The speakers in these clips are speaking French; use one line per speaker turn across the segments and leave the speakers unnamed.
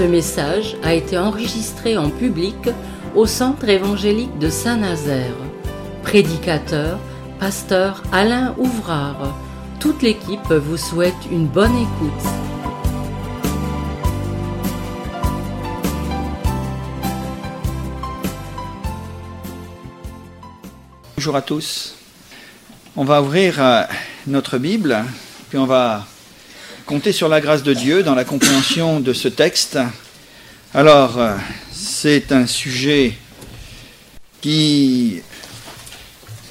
Ce message a été enregistré en public au Centre évangélique de Saint-Nazaire. Prédicateur, pasteur Alain Ouvrard. Toute l'équipe vous souhaite une bonne écoute.
Bonjour à tous. On va ouvrir euh, notre Bible, puis on va compter sur la grâce de Dieu dans la compréhension de ce texte. Alors, euh, c'est un sujet qui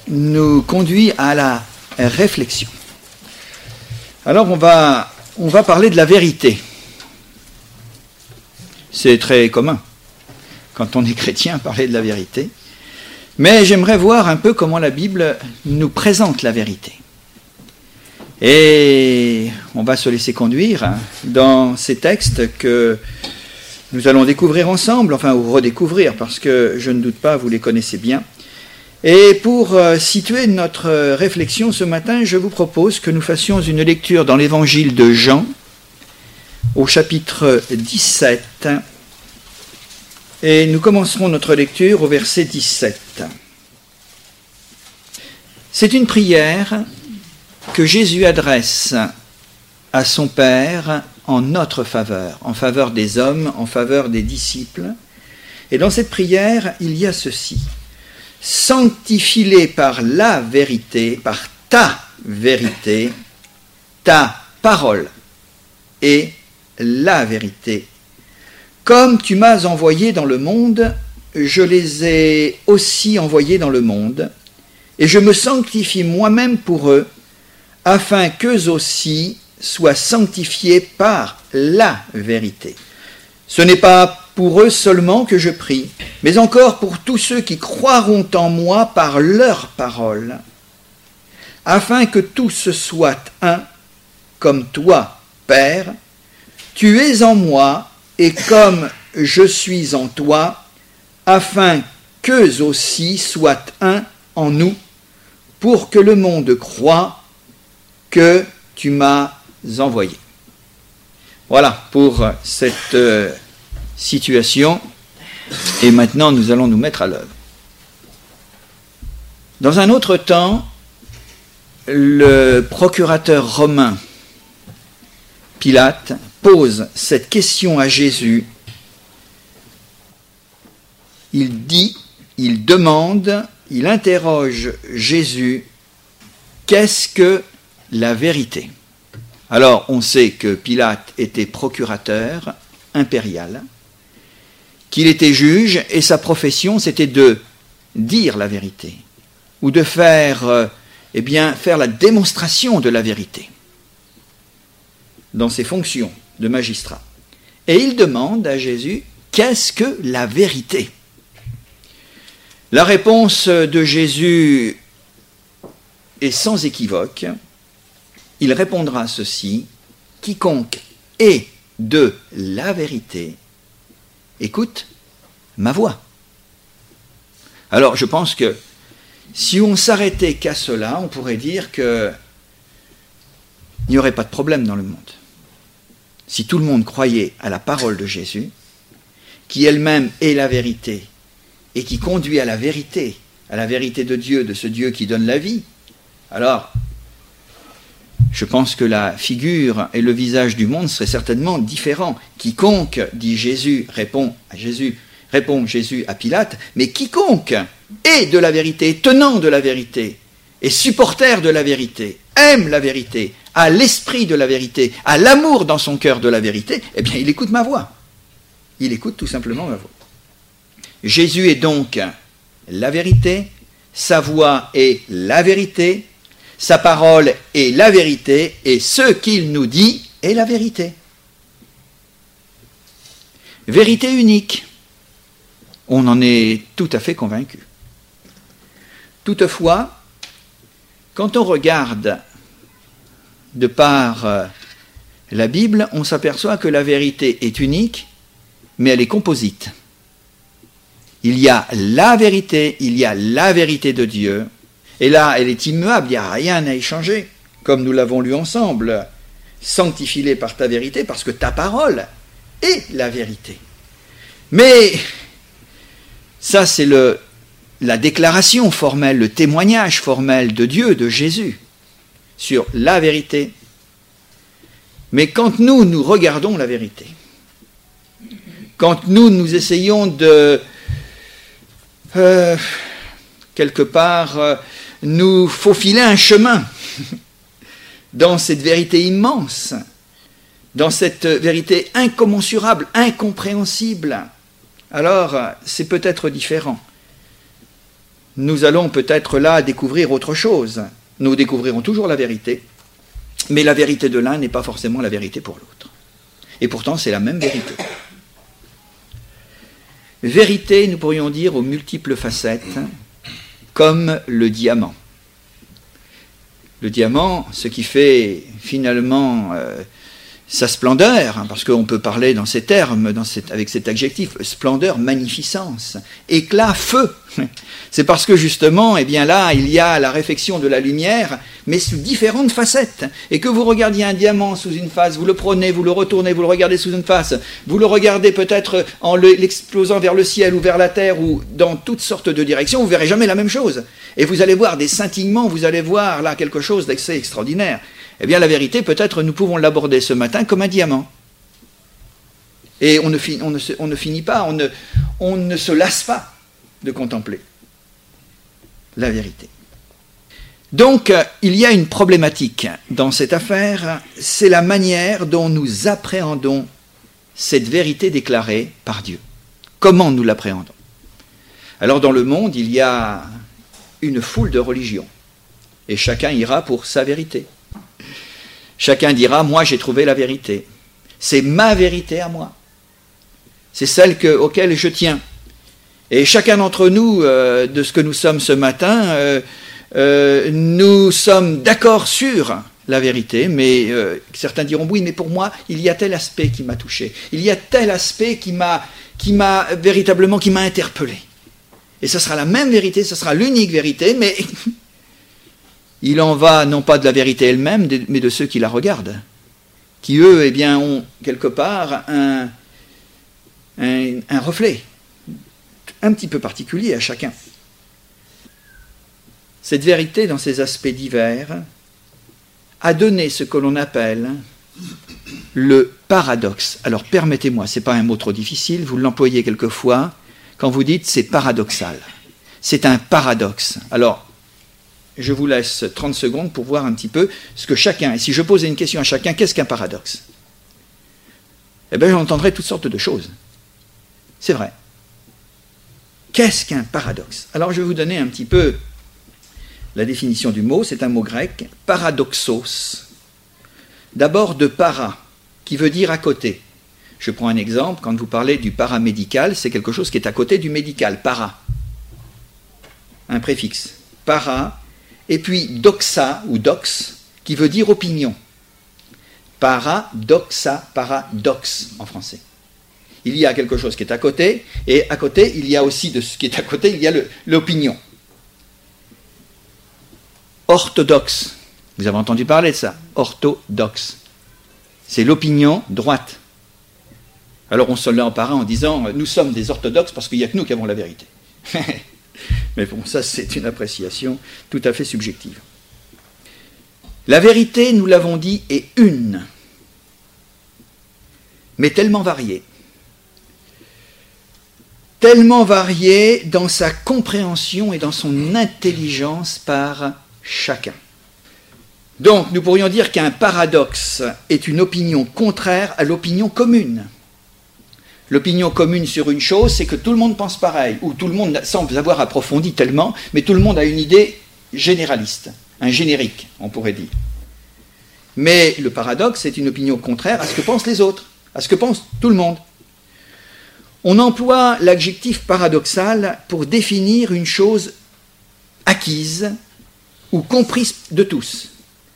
nous conduit à la réflexion. Alors, on va, on va parler de la vérité. C'est très commun quand on est chrétien, parler de la vérité. Mais j'aimerais voir un peu comment la Bible nous présente la vérité. Et on va se laisser conduire dans ces textes que nous allons découvrir ensemble, enfin ou redécouvrir, parce que je ne doute pas, vous les connaissez bien. Et pour euh, situer notre réflexion ce matin, je vous propose que nous fassions une lecture dans l'évangile de Jean, au chapitre 17, et nous commencerons notre lecture au verset 17. C'est une prière que Jésus adresse à son Père en notre faveur, en faveur des hommes, en faveur des disciples. Et dans cette prière, il y a ceci. Sanctifie-les par la vérité, par ta vérité, ta parole et la vérité comme tu m'as envoyé dans le monde, je les ai aussi envoyés dans le monde, et je me sanctifie moi-même pour eux, afin qu'eux aussi soient sanctifiés par la vérité. Ce n'est pas pour eux seulement que je prie, mais encore pour tous ceux qui croiront en moi par leur parole, afin que tous soient un, comme toi, Père, tu es en moi et comme je suis en toi, afin qu'eux aussi soient un en nous, pour que le monde croie que tu m'as envoyé. Voilà pour cette euh, situation. Et maintenant, nous allons nous mettre à l'œuvre. Dans un autre temps, le procurateur romain Pilate pose cette question à Jésus, il dit, il demande, il interroge Jésus, qu'est-ce que la vérité Alors on sait que Pilate était procurateur impérial, qu'il était juge, et sa profession c'était de dire la vérité, ou de faire, euh, eh bien, faire la démonstration de la vérité dans ses fonctions de magistrat. Et il demande à Jésus, qu'est-ce que la vérité? La réponse de Jésus est sans équivoque. Il répondra ceci, quiconque est de la vérité, écoute ma voix. Alors je pense que si on s'arrêtait qu'à cela, on pourrait dire qu'il n'y aurait pas de problème dans le monde si tout le monde croyait à la parole de Jésus, qui elle-même est la vérité, et qui conduit à la vérité, à la vérité de Dieu, de ce Dieu qui donne la vie, alors je pense que la figure et le visage du monde seraient certainement différents. Quiconque, dit Jésus, répond à Jésus, répond Jésus à Pilate, mais quiconque est de la vérité, tenant de la vérité, est supporter de la vérité, aime la vérité, à l'esprit de la vérité, à l'amour dans son cœur de la vérité, eh bien, il écoute ma voix. Il écoute tout simplement ma voix. Jésus est donc la vérité, sa voix est la vérité, sa parole est la vérité, et ce qu'il nous dit est la vérité. Vérité unique. On en est tout à fait convaincu. Toutefois, quand on regarde de par euh, la Bible, on s'aperçoit que la vérité est unique, mais elle est composite. Il y a la vérité, il y a la vérité de Dieu, et là, elle est immuable, il n'y a rien à échanger, comme nous l'avons lu ensemble. Sanctifie-les par ta vérité, parce que ta parole est la vérité. Mais ça, c'est la déclaration formelle, le témoignage formel de Dieu, de Jésus, sur la vérité. Mais quand nous, nous regardons la vérité, quand nous, nous essayons de, euh, quelque part, euh, nous faufiler un chemin dans cette vérité immense, dans cette vérité incommensurable, incompréhensible, alors c'est peut-être différent. Nous allons peut-être là découvrir autre chose. Nous découvrirons toujours la vérité, mais la vérité de l'un n'est pas forcément la vérité pour l'autre. Et pourtant, c'est la même vérité. Vérité, nous pourrions dire, aux multiples facettes, comme le diamant. Le diamant, ce qui fait finalement euh, sa splendeur, hein, parce qu'on peut parler dans ces termes, avec cet adjectif, splendeur, magnificence, éclat, feu. C'est parce que justement, eh bien là, il y a la réflexion de la lumière, mais sous différentes facettes. Et que vous regardiez un diamant sous une face, vous le prenez, vous le retournez, vous le regardez sous une face, vous le regardez peut-être en l'explosant vers le ciel ou vers la terre ou dans toutes sortes de directions, vous verrez jamais la même chose. Et vous allez voir des scintillements, vous allez voir là quelque chose d'assez extraordinaire. Eh bien, la vérité, peut-être, nous pouvons l'aborder ce matin comme un diamant. Et on ne, finit pas, on ne, on ne se lasse pas de contempler la vérité. Donc, il y a une problématique dans cette affaire, c'est la manière dont nous appréhendons cette vérité déclarée par Dieu. Comment nous l'appréhendons? Alors, dans le monde, il y a une foule de religions, et chacun ira pour sa vérité. Chacun dira, moi j'ai trouvé la vérité. C'est ma vérité à moi. C'est celle que, auquel je tiens. Et chacun d'entre nous, euh, de ce que nous sommes ce matin, euh, euh, nous sommes d'accord sur la vérité, mais certains diront oui, mais pour moi, il y a tel aspect qui m'a touché, il y a tel aspect qui m'a, qui m'a véritablement, qui m'a interpellé. Et ce sera la même vérité, ce sera l'unique vérité, mais il en va non pas de la vérité elle-même, mais de ceux qui la regardent, qui eux, eh bien, ont quelque part un, un, reflet un petit peu particulier à chacun. Cette vérité, dans ses aspects divers, a donné ce que l'on appelle le paradoxe. Alors permettez-moi, ce n'est pas un mot trop difficile, vous l'employez quelquefois quand vous dites c'est paradoxal. C'est un paradoxe. Alors, je vous laisse 30 secondes pour voir un petit peu ce que chacun, et si je posais une question à chacun, qu'est-ce qu'un paradoxe? Eh bien, j'entendrai toutes sortes de choses. C'est vrai. Qu'est-ce qu'un paradoxe? Alors, je vais vous donner un petit peu la définition du mot. C'est un mot grec, paradoxos. D'abord de para, qui veut dire à côté. Je prends un exemple, quand vous parlez du paramédical, c'est quelque chose qui est à côté du médical, para. Un préfixe. Para, et puis doxa ou dox, qui veut dire opinion. Paradoxa, paradoxe en français. Il y a quelque chose qui est à côté, et à côté, il y a aussi de ce qui est à côté, il y a l'opinion. Orthodoxe, vous avez entendu parler de ça, orthodoxe. C'est l'opinion droite. Alors on se parent en disant, nous sommes des orthodoxes parce qu'il n'y a que nous qui avons la vérité. Mais bon, ça c'est une appréciation tout à fait subjective. La vérité, nous l'avons dit, est une, mais tellement variée. Tellement variée dans sa compréhension et dans son intelligence par chacun. Donc nous pourrions dire qu'un paradoxe est une opinion contraire à l'opinion commune l'opinion commune sur une chose, c'est que tout le monde pense pareil, ou tout le monde, sans avoir approfondi tellement, mais tout le monde a une idée généraliste, un générique, on pourrait dire. Mais le paradoxe, c'est une opinion contraire à ce que pensent les autres, à ce que pense tout le monde. On emploie l'adjectif paradoxal pour définir une chose acquise ou comprise de tous,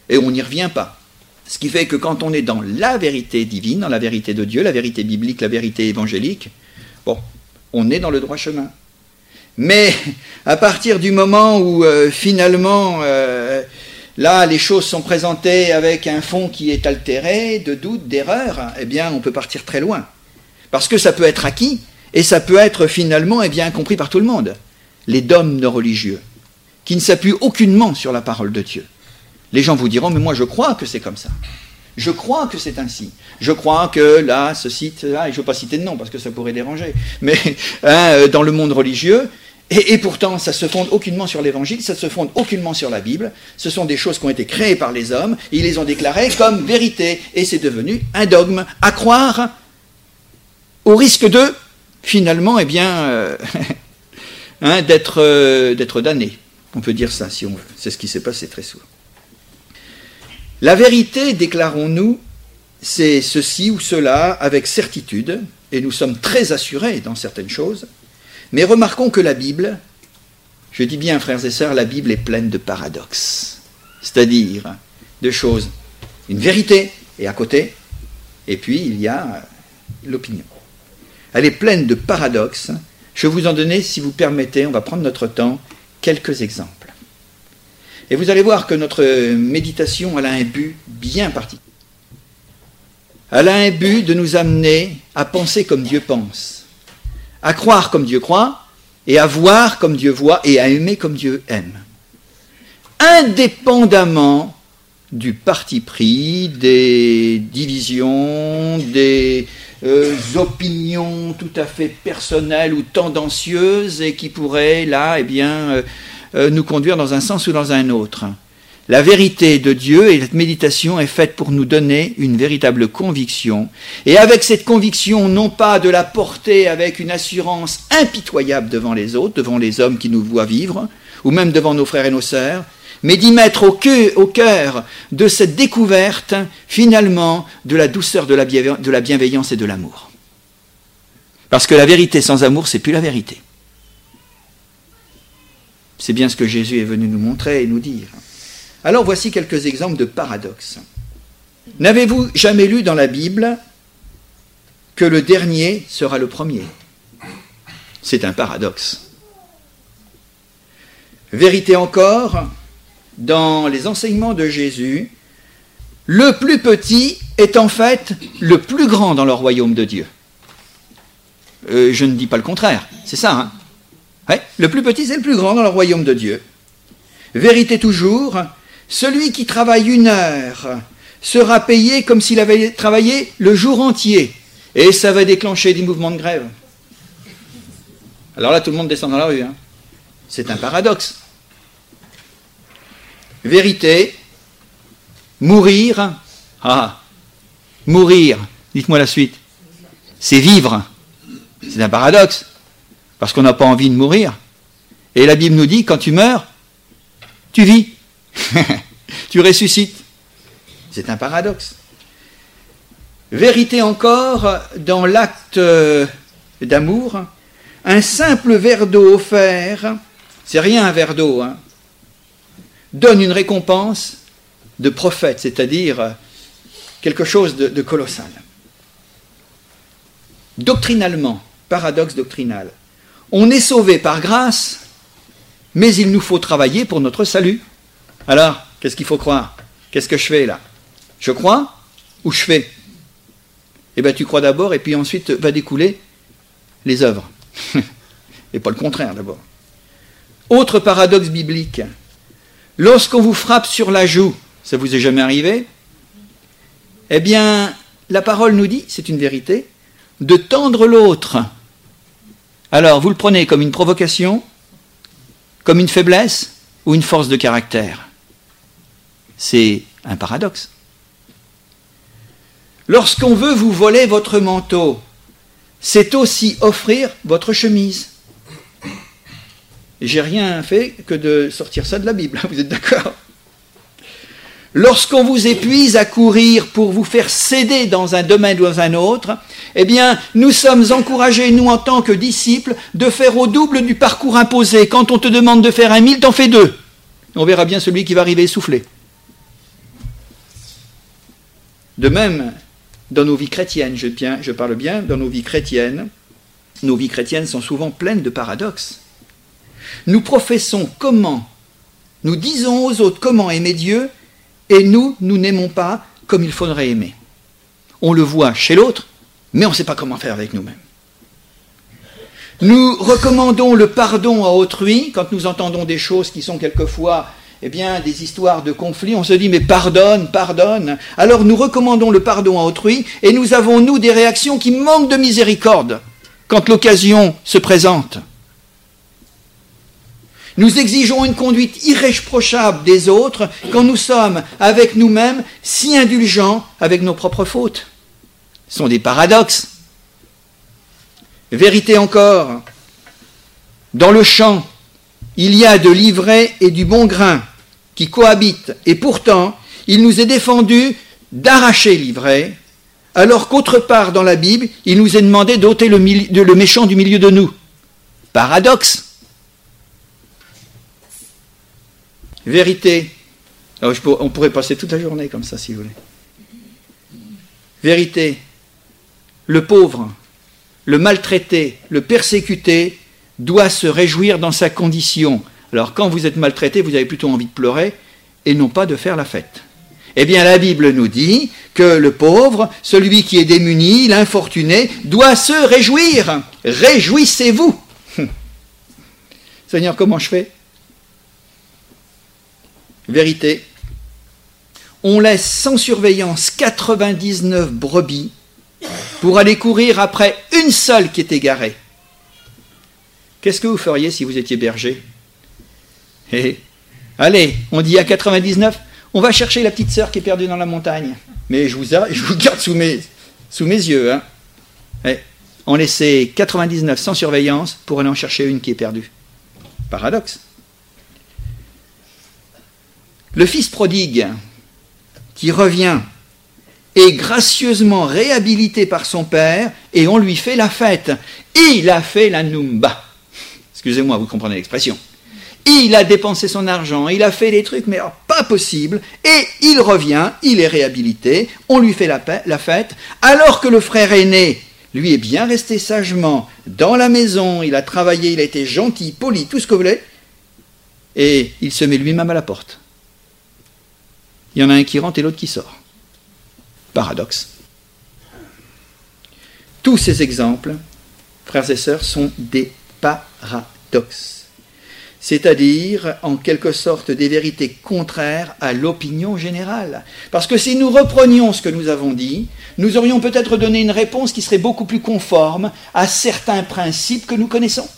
et on n'y revient pas. Ce qui fait que quand on est dans la vérité divine, dans la vérité de Dieu, la vérité biblique, la vérité évangélique, bon, on est dans le droit chemin. Mais à partir du moment où euh, finalement, euh, là, les choses sont présentées avec un fond qui est altéré, de doute, d'erreur, eh bien, on peut partir très loin. Parce que ça peut être acquis et ça peut être finalement eh bien, compris par tout le monde. Les dogmes religieux, qui ne s'appuient aucunement sur la parole de Dieu. Les gens vous diront, mais moi je crois que c'est comme ça. Je crois que c'est ainsi. Je crois que là, ce site, là, je ne veux pas citer de nom parce que ça pourrait déranger, mais hein, euh, dans le monde religieux, et, pourtant, ça se fonde aucunement sur l'évangile, ça se fonde aucunement sur la Bible. Ce sont des choses qui ont été créées par les hommes, ils les ont déclarées comme vérité, et c'est devenu un dogme à croire, au risque de, finalement, eh bien, euh, hein, euh, d'être damné. On peut dire ça si on veut. C'est ce qui s'est passé très souvent. La vérité, déclarons-nous, c'est ceci ou cela avec certitude, et nous sommes très assurés dans certaines choses. Mais remarquons que la Bible, je dis bien frères et sœurs, la Bible est pleine de paradoxes. C'est-à-dire de choses, une vérité et à côté, et puis il y a l'opinion. Elle est pleine de paradoxes. Je vais vous en donner, si vous permettez, on va prendre notre temps, quelques exemples. Et vous allez voir que notre méditation, a un but bien particulier. Elle a un but de nous amener à penser comme Dieu pense à croire comme Dieu croit, et à voir comme Dieu voit, et à aimer comme Dieu aime. Indépendamment du parti pris, des divisions, des euh, opinions tout à fait personnelles ou tendancieuses et qui pourraient là, eh bien, euh, euh, nous conduire dans un sens ou dans un autre. La vérité de Dieu et cette méditation est faite pour nous donner une véritable conviction. Et avec cette conviction, non pas de la porter avec une assurance impitoyable devant les autres, devant les hommes qui nous voient vivre, ou même devant nos frères et nos sœurs, mais d'y mettre au cœur, de cette découverte, finalement, de la douceur, de la bienveillance et de l'amour. Parce que la vérité sans amour, c'est plus la vérité. C'est bien ce que Jésus est venu nous montrer et nous dire. Alors voici quelques exemples de paradoxes. N'avez-vous jamais lu dans la Bible que le dernier sera le premier? C'est un paradoxe. Vérité encore, dans les enseignements de Jésus, le plus petit est en fait le plus grand dans le royaume de Dieu. Euh, je ne dis pas le contraire, c'est ça. Hein? Le plus petit, c'est le plus grand dans le royaume de Dieu. Vérité toujours, celui qui travaille une heure sera payé comme s'il avait travaillé le jour entier. Et ça va déclencher des mouvements de grève. Alors là, tout le monde descend dans la rue. Hein. C'est un paradoxe. Vérité, mourir, ah, mourir, dites-moi la suite, c'est vivre. C'est un paradoxe, parce qu'on n'a pas envie de mourir. Et la Bible nous dit, quand tu meurs, tu vis. tu ressuscites. C'est un paradoxe. Vérité encore, dans l'acte d'amour, un simple verre d'eau offert, c'est rien un verre d'eau, hein, donne une récompense de prophète, c'est-à-dire quelque chose de colossal. Doctrinalement, paradoxe doctrinal, on est sauvé par grâce, mais il nous faut travailler pour notre salut. Alors, qu'est-ce qu'il faut croire? Qu'est-ce que je fais là? Je crois ou je fais? Eh bien, tu crois d'abord et puis ensuite va découler les œuvres. et pas le contraire d'abord. Autre paradoxe biblique. Lorsqu'on vous frappe sur la joue, ça vous est jamais arrivé? Eh bien, la parole nous dit, c'est une vérité, de tendre l'autre. Alors, vous le prenez comme une provocation, comme une faiblesse ou une force de caractère? C'est un paradoxe. Lorsqu'on veut vous voler votre manteau, c'est aussi offrir votre chemise. J'ai rien fait que de sortir ça de la Bible, vous êtes d'accord? Lorsqu'on vous épuise à courir pour vous faire céder dans un domaine ou dans un autre, eh bien, nous sommes encouragés, nous, en tant que disciples, de faire au double du parcours imposé. Quand on te demande de faire un mille, t'en fais deux. On verra bien celui qui va arriver essoufflé. De même, dans nos vies chrétiennes, je, je parle bien, dans nos vies chrétiennes, nos vies chrétiennes sont souvent pleines de paradoxes. Nous professons comment, nous disons aux autres comment aimer Dieu, et nous, nous n'aimons pas comme il faudrait aimer. On le voit chez l'autre, mais on ne sait pas comment faire avec nous-mêmes. Nous recommandons le pardon à autrui quand nous entendons des choses qui sont quelquefois eh bien, des histoires de conflits, on se dit mais pardonne, pardonne. Alors nous recommandons le pardon à autrui et nous avons, nous, des réactions qui manquent de miséricorde quand l'occasion se présente. Nous exigeons une conduite irréprochable des autres quand nous sommes avec nous-mêmes si indulgents avec nos propres fautes. Ce sont des paradoxes. Vérité encore, dans le champ, il y a de l'ivraie et du bon grain qui cohabitent, et pourtant, il nous est défendu d'arracher l'ivraie, alors qu'autre part dans la Bible, il nous est demandé d'ôter le, le méchant du milieu de nous. Paradoxe. Vérité. on pourrait passer toute la journée comme ça, si vous voulez. Vérité. Le pauvre, le maltraité, le persécuté doit se réjouir dans sa condition. Alors quand vous êtes maltraité, vous avez plutôt envie de pleurer et non pas de faire la fête. Eh bien la Bible nous dit que le pauvre, celui qui est démuni, l'infortuné, doit se réjouir. Réjouissez-vous. Seigneur, comment je fais? Vérité. On laisse sans surveillance 99 brebis pour aller courir après une seule qui est égarée. Qu'est-ce que vous feriez si vous étiez berger? Eh, Allez, on dit à 99, on va chercher la petite sœur qui est perdue dans la montagne. Mais je vous, garde sous mes, sous mes yeux. Hein. Eh, on laissait 99 sans surveillance pour aller en chercher une qui est perdue. Paradoxe. Le fils prodigue qui revient est gracieusement réhabilité par son père et on lui fait la fête. Il a fait la numba. Excusez-moi, vous comprenez l'expression. Il a dépensé son argent, il a fait des trucs, mais pas possible, et il revient, il est réhabilité, on lui fait la, fête, alors que le frère aîné, lui, est bien resté sagement dans la maison, il a travaillé, il a été gentil, poli, tout ce que vous et il se met lui-même à la porte. Il y en a un qui rentre et l'autre qui sort. Paradoxe. Tous ces exemples, frères et sœurs, sont des paradoxes, c'est-à-dire en quelque sorte des vérités contraires à l'opinion générale. Parce que si nous reprenions ce que nous avons dit, nous aurions peut-être donné une réponse qui serait beaucoup plus conforme à certains principes que nous connaissons.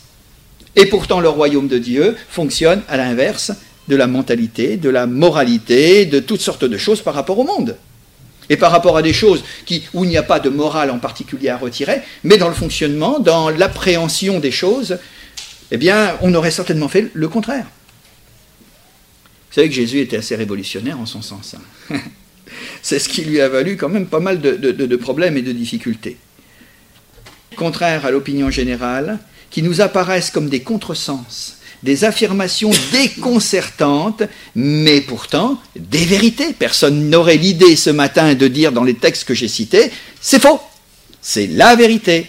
Et pourtant, le royaume de Dieu fonctionne à l'inverse de la mentalité, de la moralité, de toutes sortes de choses par rapport au monde et par rapport à des choses qui, où il n'y a pas de morale en particulier à retirer, mais dans le fonctionnement, dans l'appréhension des choses, eh bien, on aurait certainement fait le contraire. Vous savez que Jésus était assez révolutionnaire en son sens. Hein. C'est ce qui lui a valu quand même pas mal de, de problèmes et de difficultés. Contraire à l'opinion générale, qui nous apparaissent comme des contresens des affirmations déconcertantes, mais pourtant des vérités. Personne n'aurait l'idée ce matin de dire dans les textes que j'ai cités, c'est faux, c'est la vérité.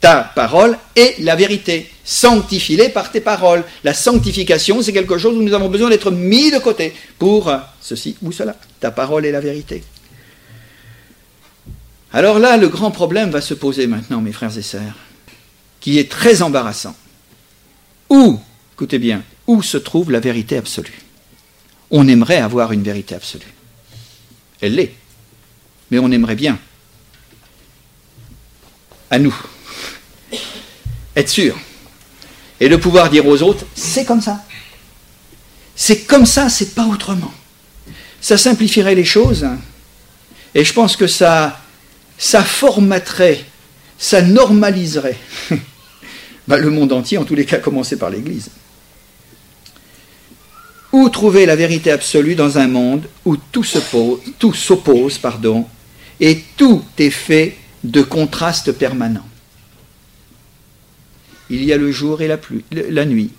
Ta parole est la vérité. Sanctifie-les par tes paroles. La sanctification, c'est quelque chose où nous avons besoin d'être mis de côté pour ceci ou cela. Ta parole est la vérité. Alors là, le grand problème va se poser maintenant, mes frères et sœurs, qui est très embarrassant. Où Écoutez bien, où se trouve la vérité absolue? On aimerait avoir une vérité absolue. Elle l'est. Mais on aimerait bien, à nous, être sûr. Et de pouvoir dire aux autres, c'est comme ça. C'est comme ça, c'est pas autrement. Ça simplifierait les choses. Et je pense que ça, ça formaterait, ça normaliserait bah, le monde entier, en tous les cas, commencer par l'Église. Où trouver la vérité absolue dans un monde où tout s'oppose, pardon, et tout est fait de contrastes permanents? Il y a le jour et la, pluie, la nuit.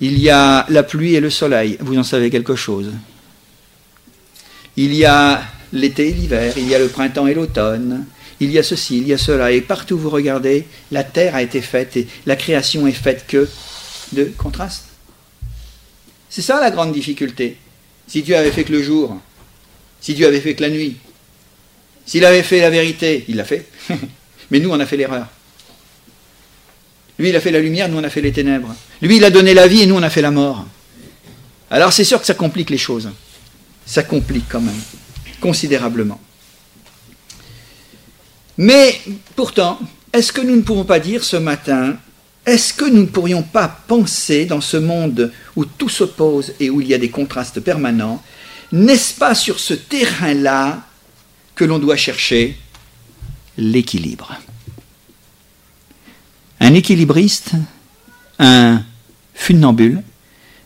Il y a la pluie et le soleil. Vous en savez quelque chose? Il y a l'été et l'hiver. Il y a le printemps et l'automne. Il y a ceci, il y a cela. Et partout où vous regardez, la terre a été faite et la création est faite que de contrastes. C'est ça la grande difficulté. Si Dieu avait fait que le jour, si Dieu avait fait que la nuit, s'il avait fait la vérité, il l'a fait. Mais nous, on a fait l'erreur. Lui, il a fait la lumière, nous, on a fait les ténèbres. Lui, il a donné la vie et nous, on a fait la mort. Alors, c'est sûr que ça complique les choses. Ça complique quand même, considérablement. Mais pourtant, est-ce que nous ne pouvons pas dire ce matin, est-ce que nous ne pourrions pas penser dans ce monde où tout s'oppose et où il y a des contrastes permanents, n'est-ce pas sur ce terrain-là que l'on doit chercher l'équilibre? Un équilibriste, un funambule,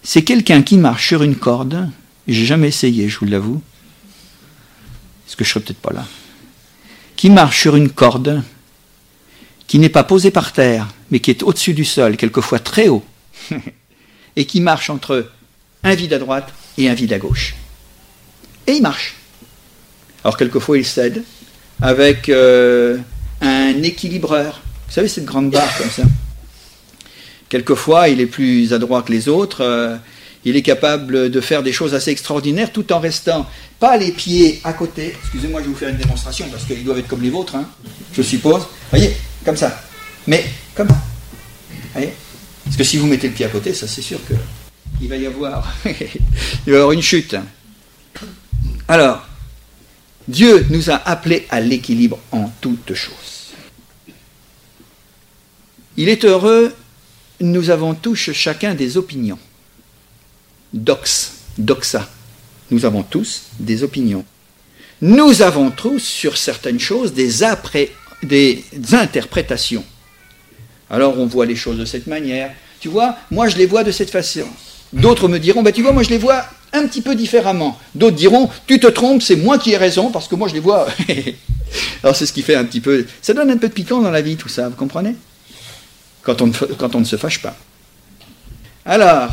c'est quelqu'un qui marche sur une corde, j'ai jamais essayé, je vous l'avoue, parce que je serais peut-être pas là, qui marche sur une corde qui n'est pas posée par terre, mais qui est au-dessus du sol, quelquefois très haut, et qui marche entre un vide à droite et un vide à gauche. Et il marche. Alors quelquefois il cède avec euh, un équilibreur. Vous savez, cette grande barre comme ça. Quelquefois il est plus adroit que les autres. Euh, il est capable de faire des choses assez extraordinaires tout en restant pas les pieds à côté. Excusez-moi, je vais vous faire une démonstration parce qu'ils doivent être comme les vôtres, hein, je suppose. Voyez, comme ça. Mais comme ça. Voyez? Parce que si vous mettez le pied à côté, ça c'est sûr que il va y avoir, il va y avoir une chute. Alors, Dieu nous a appelés à l'équilibre en toutes choses. Il est heureux, nous avons tous chacun des opinions. Dox, doxa. Nous avons tous des opinions. Nous avons tous sur certaines choses des, après, des interprétations. Alors on voit les choses de cette manière. Tu vois, moi je les vois de cette façon. D'autres me diront, bah, tu vois, moi je les vois un petit peu différemment. D'autres diront, tu te trompes, c'est moi qui ai raison, parce que moi je les vois. Alors c'est ce qui fait un petit peu... Ça donne un peu de piquant dans la vie, tout ça, vous comprenez? Quand on, quand on ne se fâche pas. Alors,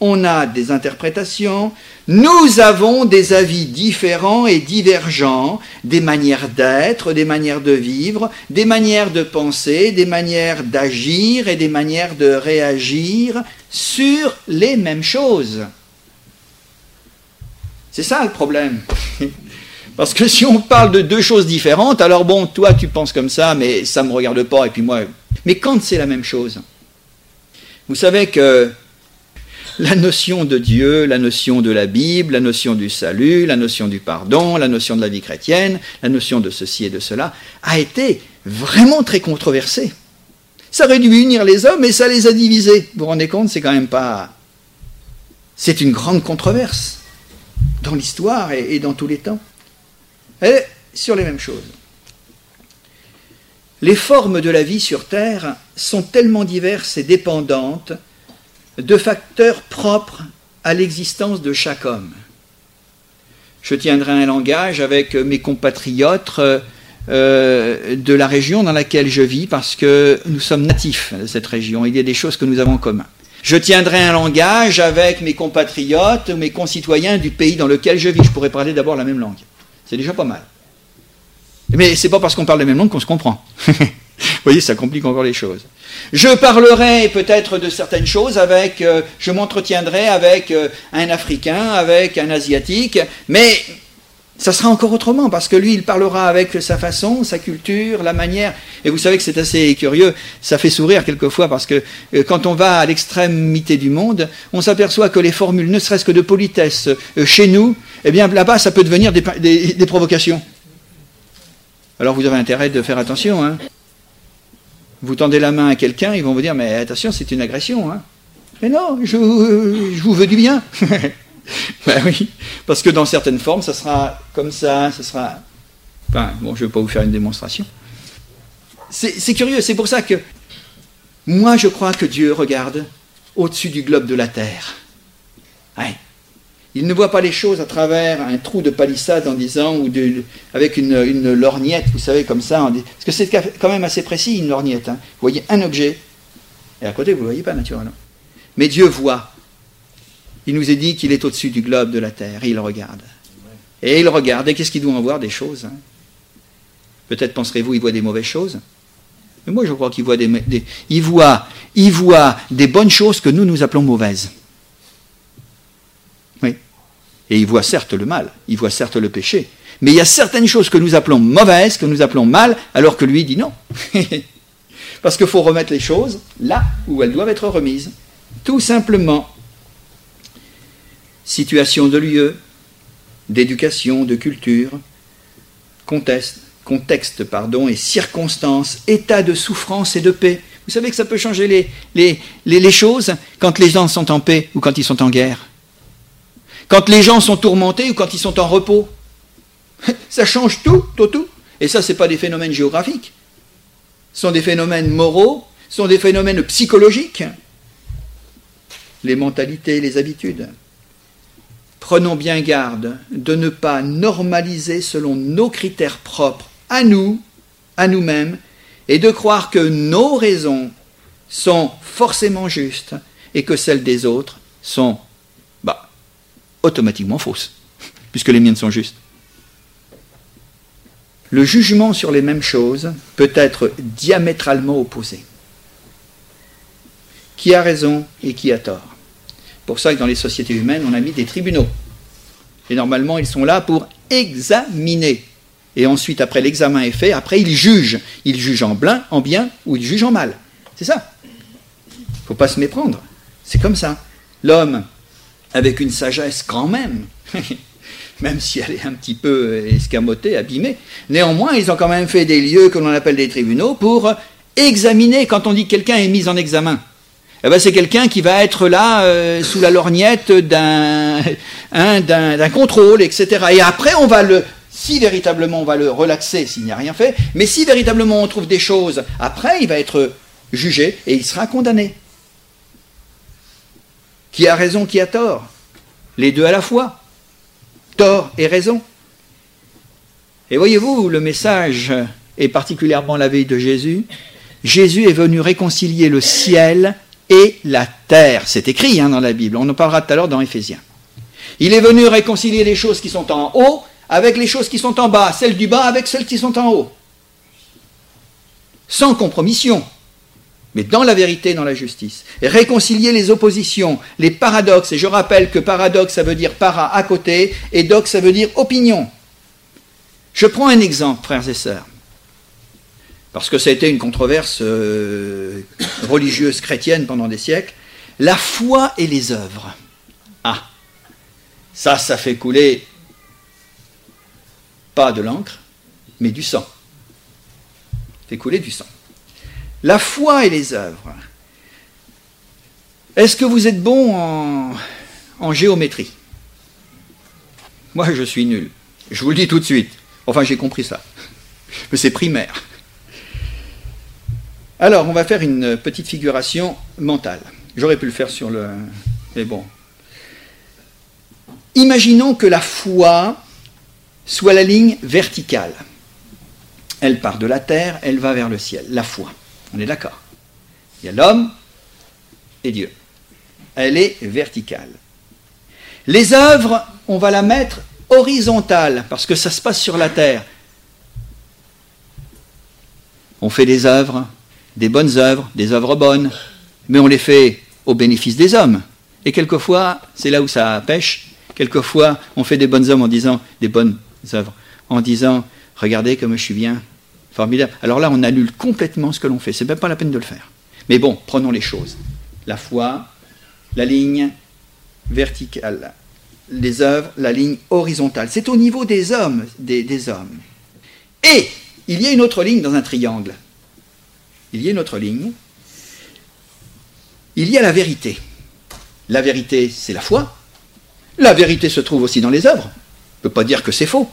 on a des interprétations, nous avons des avis différents et divergents, des manières d'être, des manières de vivre, des manières de penser, des manières d'agir et des manières de réagir sur les mêmes choses. C'est ça le problème. Parce que si on parle de deux choses différentes, alors bon, toi tu penses comme ça, mais ça ne me regarde pas, et puis moi... Mais quand c'est la même chose, vous savez que la notion de Dieu, la notion de la Bible, la notion du salut, la notion du pardon, la notion de la vie chrétienne, la notion de ceci et de cela, a été vraiment très controversée. Ça aurait dû unir les hommes et ça les a divisés. Vous vous rendez compte, c'est quand même pas... C'est une grande controverse dans l'histoire et, dans tous les temps. Et sur les mêmes choses. Les formes de la vie sur Terre sont tellement diverses et dépendantes de facteurs propres à l'existence de chaque homme. Je tiendrai un langage avec mes compatriotes euh, de la région dans laquelle je vis parce que nous sommes natifs de cette région. Il y a des choses que nous avons en commun. Je tiendrai un langage avec mes compatriotes, mes concitoyens du pays dans lequel je vis. Je pourrais parler d'abord la même langue. C'est déjà pas mal. Mais c'est pas parce qu'on parle la même langue qu'on se comprend. Vous voyez, ça complique encore les choses. Je parlerai peut-être de certaines choses avec, euh, je m'entretiendrai avec euh, un Africain, avec un Asiatique, mais ça sera encore autrement, parce que lui, il parlera avec sa façon, sa culture, la manière. Et vous savez que c'est assez curieux, ça fait sourire quelquefois, parce que euh, quand on va à l'extrémité du monde, on s'aperçoit que les formules, ne serait-ce que de politesse, chez nous, eh bien là-bas, ça peut devenir des, des provocations. Alors vous avez intérêt de faire attention. Hein. Vous tendez la main à quelqu'un, ils vont vous dire Mais attention, c'est une agression. Hein. Mais non, je, vous veux du bien. ben oui, parce que dans certaines formes, ça sera comme ça, ça sera. Enfin, bon, je ne vais pas vous faire une démonstration. C'est curieux, c'est pour ça que moi, je crois que Dieu regarde au-dessus du globe de la terre. Il ne voit pas les choses à travers un trou de palissade en disant, ou avec une, lorgnette, vous savez, comme ça. parce que c'est quand même assez précis, une lorgnette. Hein. Vous voyez un objet, et à côté, vous ne le voyez pas naturellement. Mais Dieu voit. Il nous est dit qu'il est au-dessus du globe de la terre, et il regarde. Et il regarde, et qu'est-ce qu'il doit en voir Des choses. Hein? Peut-être penserez-vous, il voit des mauvaises choses. Mais moi, je crois qu'il voit des, voit des bonnes choses que nous, nous appelons mauvaises. Et il voit certes le mal, il voit certes le péché, Mais il y a certaines choses que nous appelons mauvaises, que nous appelons mal, alors que lui dit non. Parce qu'il faut remettre les choses là où elles doivent être remises. Tout simplement. Situation de lieu, d'éducation, de culture, contexte, contexte pardon, et circonstances, état de souffrance et de paix. Vous savez que ça peut changer les, choses quand les gens sont en paix ou quand ils sont en guerre. Quand les gens sont tourmentés ou quand ils sont en repos. Ça change tout, tout, tout. Et ça, ce n'est pas des phénomènes géographiques. Ce sont des phénomènes moraux, ce sont des phénomènes psychologiques. Les mentalités, les habitudes. Prenons bien garde de ne pas normaliser selon nos critères propres, à nous, à nous-mêmes, et de croire que nos raisons sont forcément justes et que celles des autres sont automatiquement fausses, puisque les miennes sont justes. Le jugement sur les mêmes choses peut être diamétralement opposé. Qui a raison et qui a tort? Pour ça que dans les sociétés humaines, on a mis des tribunaux. Et normalement, ils sont là pour examiner et ensuite, après l'examen est fait, après, il juge. Il juge en bien, en bien ou il juge en mal. C'est ça. Il ne faut pas se méprendre. C'est comme ça. L'homme, avec une sagesse quand même, même si elle est un petit peu escamotée, abîmée, néanmoins, ils ont quand même fait des lieux que l'on appelle des tribunaux pour examiner quand on dit que quelqu'un est mis en examen. Eh ben, c'est quelqu'un qui va être là euh, sous la lorgnette d'un, hein, d'un contrôle, etc. Et après, on va le si véritablement on va le relaxer s'il n'y a rien fait, mais si véritablement on trouve des choses, après il va être jugé et il sera condamné. Qui a raison, qui a tort Les deux à la fois. Tort et raison. Et voyez-vous, le message est particulièrement la veille de Jésus. Jésus est venu réconcilier le ciel et la terre. C'est écrit hein, dans la Bible. On en parlera tout à l'heure dans Éphésiens. Il est venu réconcilier les choses qui sont en haut avec les choses qui sont en bas, celles du bas avec celles qui sont en haut. Sans compromission, mais dans la vérité, dans la justice. Réconcilier les oppositions, les paradoxes. Et je rappelle que paradoxe, ça veut dire para à côté, et dox, ça veut dire opinion. Je prends un exemple, frères et sœurs, parce que ça a été une controverse euh, religieuse chrétienne pendant des siècles. La foi et les œuvres. Ah, ça, ça fait couler pas de l'encre, mais du sang. Fait couler du sang. La foi et les œuvres. Est-ce que vous êtes bon en, géométrie? Moi, je suis nul. Je vous le dis tout de suite. Enfin, j'ai compris ça. Mais c'est primaire. Alors, on va faire une petite figuration mentale. J'aurais pu le faire sur le... Mais bon. Imaginons que la foi soit la ligne verticale. Elle part de la terre, elle va vers le ciel, la foi. On est d'accord. Il y a l'homme et Dieu. Elle est verticale. Les œuvres, on va la mettre horizontale, parce que ça se passe sur la terre. On fait des œuvres, des bonnes œuvres, des œuvres bonnes, mais on les fait au bénéfice des hommes. Et quelquefois, c'est là où ça pêche, quelquefois on fait des bonnes œuvres en disant des bonnes œuvres, en disant Regardez comme je suis bien, Alors là, on annule complètement ce que l'on fait. C'est même pas la peine de le faire. Mais bon, prenons les choses. La foi, la ligne verticale, les œuvres, la ligne horizontale. C'est au niveau des hommes, des, des hommes. Et il y a une autre ligne dans un triangle. Il y a une autre ligne. Il y a la vérité. La vérité, c'est la foi. La vérité se trouve aussi dans les œuvres ne peut pas dire que c'est faux.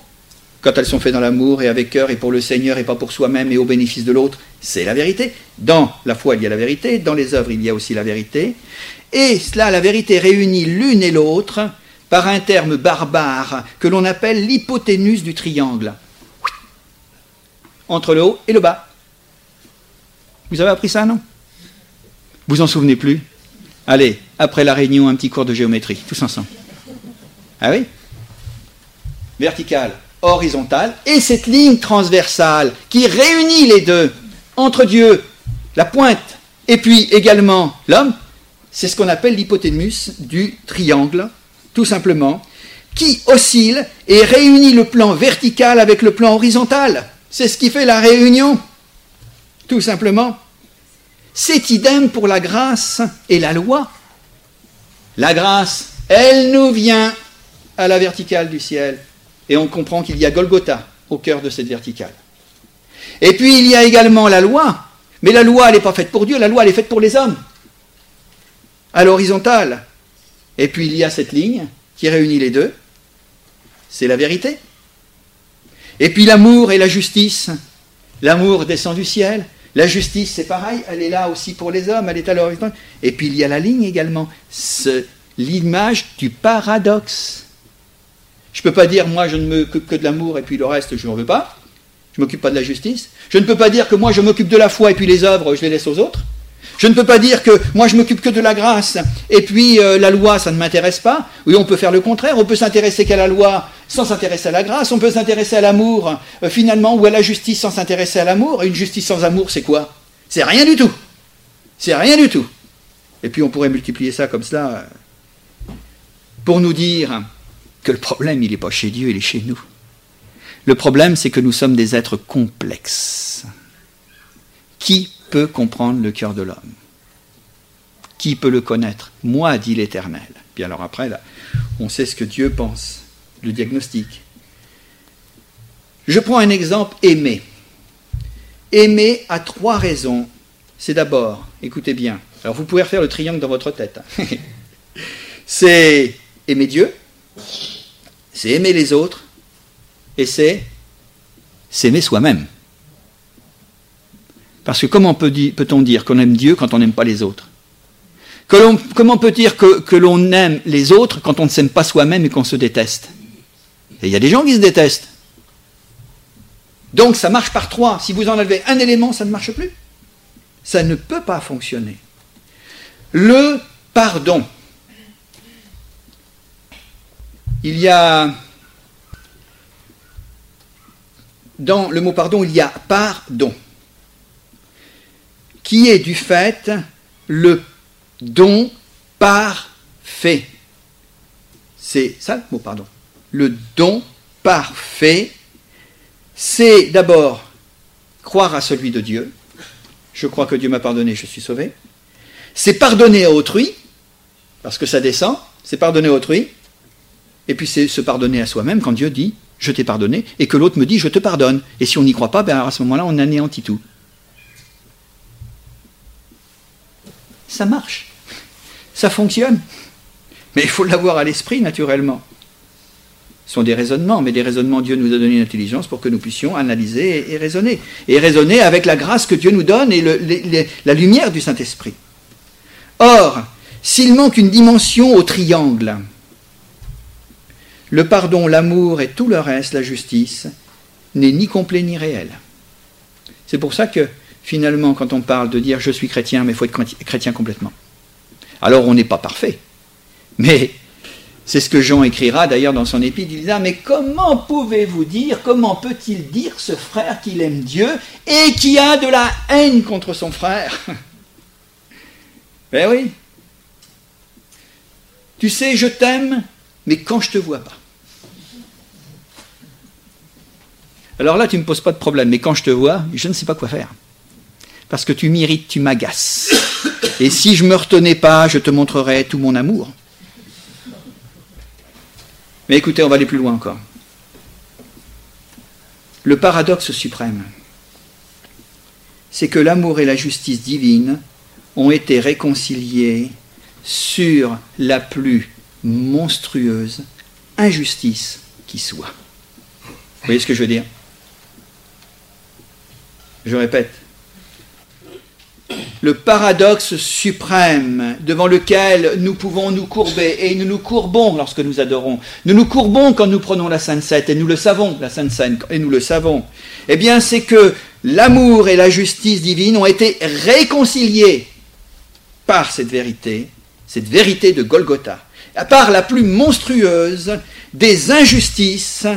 Quand elles sont faites dans l'amour et avec cœur et pour le Seigneur et pas pour soi-même et au bénéfice de l'autre, c'est la vérité. Dans la foi, il y a la vérité, dans les œuvres, il y a aussi la vérité. Et cela, la vérité réunit l'une et l'autre par un terme barbare que l'on appelle l'hypoténuse du triangle. Entre le haut et le bas. Vous avez appris ça, non? Vous en souvenez plus? Allez, après la réunion, un petit cours de géométrie, tous ensemble. Ah oui? Verticale, horizontale, et cette ligne transversale qui réunit les deux, entre Dieu, la pointe, et puis également l'homme, c'est ce qu'on appelle l'hypoténuse du triangle, tout simplement, qui oscille et réunit le plan vertical avec le plan horizontal. C'est ce qui fait la réunion, tout simplement. C'est idem pour la grâce et la loi. La grâce, elle nous vient à la verticale du ciel. Et on comprend qu'il y a Golgotha au cœur de cette verticale. Et puis il y a également la loi. Mais la loi, elle n'est pas faite pour Dieu, la loi, elle est faite pour les hommes. À l'horizontale. Et puis il y a cette ligne qui réunit les deux. C'est la vérité. Et puis l'amour et la justice. L'amour descend du ciel. La justice, c'est pareil, elle est là aussi pour les hommes, elle est à l'horizontale. Et puis il y a la ligne également, l'image du paradoxe. Je ne peux pas dire, moi, je ne m'occupe que de l'amour et puis le reste, je n'en veux pas. Je ne m'occupe pas de la justice. Je ne peux pas dire que moi, je m'occupe de la foi et puis les œuvres, je les laisse aux autres. Je ne peux pas dire que moi, je m'occupe que de la grâce et puis euh, la loi, ça ne m'intéresse pas. Oui, on peut faire le contraire. On peut s'intéresser qu'à la loi sans s'intéresser à la grâce. On peut s'intéresser à l'amour, euh, finalement, ou à la justice sans s'intéresser à l'amour. Une justice sans amour, c'est quoi? C'est rien du tout. C'est rien du tout. Et puis on pourrait multiplier ça comme cela euh, pour nous dire que le problème, il n'est pas chez Dieu, il est chez nous. Le problème, c'est que nous sommes des êtres complexes. Qui peut comprendre le cœur de l'homme? Qui peut le connaître? Moi, dit l'Éternel. Puis alors après, on sait ce que Dieu pense, le diagnostic. Je prends un exemple aimer. Aimer a trois raisons. C'est d'abord, écoutez bien, alors vous pouvez refaire le triangle dans votre tête. Hein. c'est aimer Dieu, c'est aimer les autres et c'est s'aimer soi-même. Parce que comment peut-on dire qu'on aime Dieu quand on n'aime pas les autres? Comment peut dire que, l'on aime les autres quand on ne s'aime pas soi-même et qu'on se déteste? Il y a des gens qui se détestent. Donc ça marche par trois. Si vous enlevez un élément, ça ne marche plus. Ça ne peut pas fonctionner. Le pardon. Il y a dans le mot pardon, il y a pardon, qui est du fait le don parfait. C'est ça le mot pardon. Le don parfait, c'est d'abord croire à celui de Dieu. Je crois que Dieu m'a pardonné, je suis sauvé. C'est pardonner à autrui, parce que ça descend, c'est pardonner à autrui. Et puis c'est se pardonner à soi-même quand Dieu dit je t'ai pardonné, et que l'autre me dit je te pardonne. Et si on n'y croit pas, ben à ce moment-là, on anéantit tout. Ça marche. Ça fonctionne. Mais il faut l'avoir à l'esprit, naturellement. Ce sont des raisonnements, mais des raisonnements, Dieu nous a donné une intelligence pour que nous puissions analyser et, raisonner. Et raisonner avec la grâce que Dieu nous donne et la lumière du Saint-Esprit. Or, s'il manque une dimension au triangle, le pardon, l'amour et tout le reste, la justice, n'est ni complet ni réel. C'est pour ça que finalement, quand on parle de dire je suis chrétien, mais il faut être chrétien complètement. Alors on n'est pas parfait. Mais c'est ce que Jean écrira d'ailleurs dans son épître. Il dira Mais comment pouvez-vous dire, comment peut-il dire ce frère qu'il aime Dieu et qui a de la haine contre son frère? Ben oui. Tu sais, je t'aime, mais quand je te vois pas. Alors là, tu ne me poses pas de problème, mais quand je te vois, je ne sais pas quoi faire. Parce que tu m'irrites, tu m'agaces. Et si je ne me retenais pas, je te montrerai tout mon amour. Mais écoutez, on va aller plus loin encore. Le paradoxe suprême, c'est que l'amour et la justice divine ont été réconciliés sur la plus monstrueuse injustice qui soit. Vous voyez ce que je veux dire? Je répète. Le paradoxe suprême devant lequel nous pouvons nous courber, et nous nous courbons lorsque nous adorons, nous nous courbons quand nous prenons la Sainte Seine, et nous le savons, la Sainte Seine, et nous le savons, eh bien c'est que l'amour et la justice divine ont été réconciliés par cette vérité, cette vérité de Golgotha à part la plus monstrueuse des injustices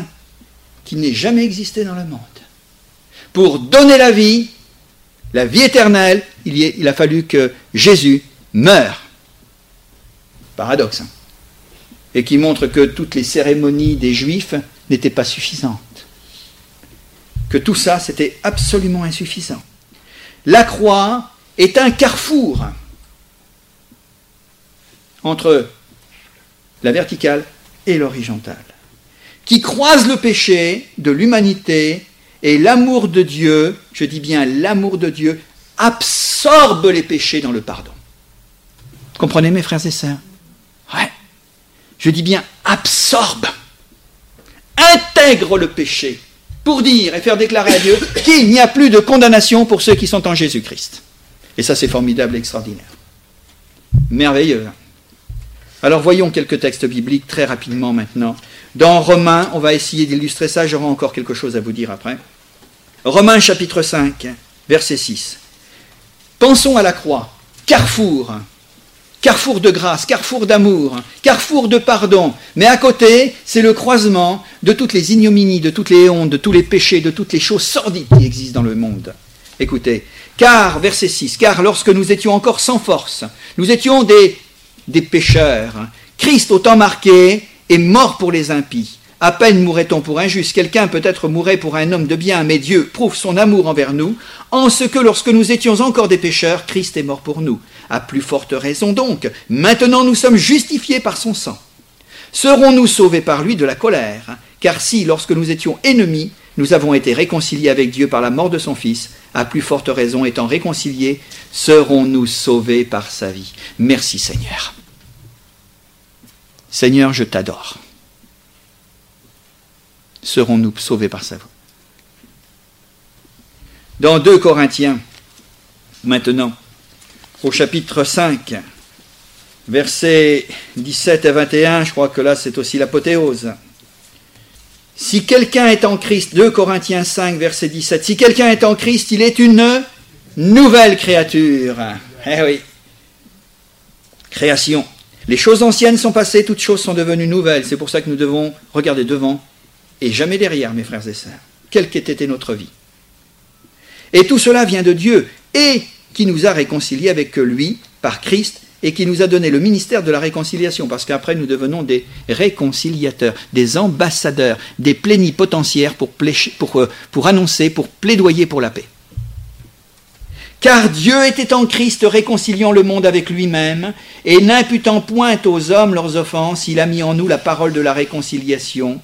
qui n'ait jamais existé dans le monde. Pour donner la vie, la vie éternelle, il, a fallu que Jésus meure. Paradoxe. Hein. et qui montre que toutes les cérémonies des Juifs n'étaient pas suffisantes. Que tout ça, c'était absolument insuffisant. La croix est un carrefour entre la verticale et l'horizontale, qui croise le péché de l'humanité et l'amour de Dieu, je dis bien l'amour de Dieu, absorbe les péchés dans le pardon. Comprenez mes frères et sœurs? Ouais. Je dis bien absorbe, intègre le péché pour dire et faire déclarer à Dieu qu'il n'y a plus de condamnation pour ceux qui sont en Jésus-Christ. Et ça c'est formidable et extraordinaire. Merveilleux. Alors voyons quelques textes bibliques très rapidement maintenant. Dans Romains, on va essayer d'illustrer ça, j'aurai encore quelque chose à vous dire après. Romains chapitre 5, verset 6. Pensons à la croix, carrefour, carrefour de grâce, carrefour d'amour, carrefour de pardon. Mais à côté, c'est le croisement de toutes les ignominies, de toutes les hontes, de tous les péchés, de toutes les choses sordides qui existent dans le monde. Écoutez, car, verset 6, car lorsque nous étions encore sans force, nous étions des, des pécheurs, Christ au temps marqué est mort pour les impies. À peine mourrait-on pour un juste, quelqu'un peut-être mourrait pour un homme de bien, mais Dieu prouve son amour envers nous, en ce que lorsque nous étions encore des pécheurs, Christ est mort pour nous. À plus forte raison donc, maintenant nous sommes justifiés par son sang. Serons-nous sauvés par lui de la colère? Car si, lorsque nous étions ennemis, nous avons été réconciliés avec Dieu par la mort de son Fils, à plus forte raison, étant réconciliés, serons-nous sauvés par sa vie? Merci Seigneur. Seigneur, je t'adore serons-nous sauvés par sa voix? Dans 2 Corinthiens, maintenant, au chapitre 5, versets 17 et 21, je crois que là c'est aussi l'apothéose. Si quelqu'un est en Christ, 2 Corinthiens 5, verset 17, si quelqu'un est en Christ, il est une nouvelle créature. Eh oui. Création. Les choses anciennes sont passées, toutes choses sont devenues nouvelles. C'est pour ça que nous devons regarder devant et jamais derrière, mes frères et sœurs, quelle qu'ait été notre vie. Et tout cela vient de Dieu, et qui nous a réconciliés avec lui par Christ, et qui nous a donné le ministère de la réconciliation, parce qu'après nous devenons des réconciliateurs, des ambassadeurs, des plénipotentiaires pour, euh, pour annoncer, pour plaidoyer pour la paix. Car Dieu était en Christ réconciliant le monde avec lui-même, et n'imputant point aux hommes leurs offenses, il a mis en nous la parole de la réconciliation,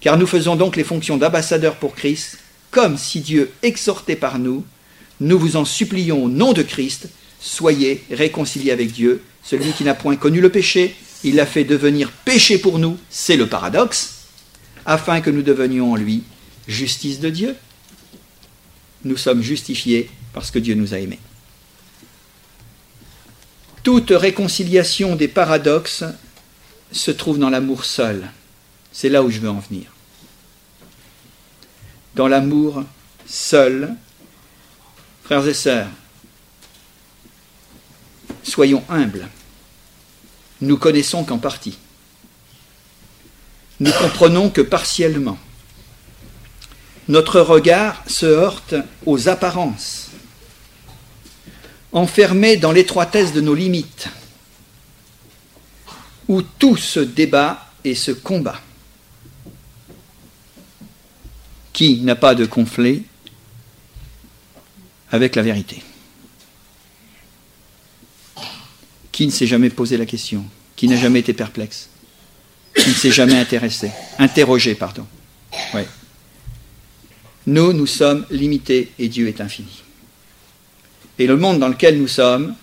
car nous faisons donc les fonctions d'ambassadeurs pour Christ, comme si Dieu exhortait par nous. Nous vous en supplions au nom de Christ, soyez réconciliés avec Dieu. Celui qui n'a point connu le péché, il l'a fait devenir péché pour nous, c'est le paradoxe, afin que nous devenions en lui justice de Dieu. Nous sommes justifiés parce que Dieu nous a aimés. Toute réconciliation des paradoxes se trouve dans l'amour seul. C'est là où je veux en venir. Dans l'amour seul, frères et sœurs, soyons humbles. Nous connaissons qu'en partie. Nous comprenons que partiellement. Notre regard se heurte aux apparences, enfermé dans l'étroitesse de nos limites, où tout se débat et se combat. qui n'a pas de conflit avec la vérité? Qui ne s'est jamais posé la question? Qui n'a jamais été perplexe? Qui ne s'est jamais intéressé? Interrogé, pardon. Nous, nous sommes limités et Dieu est infini. Et le monde dans lequel nous sommes,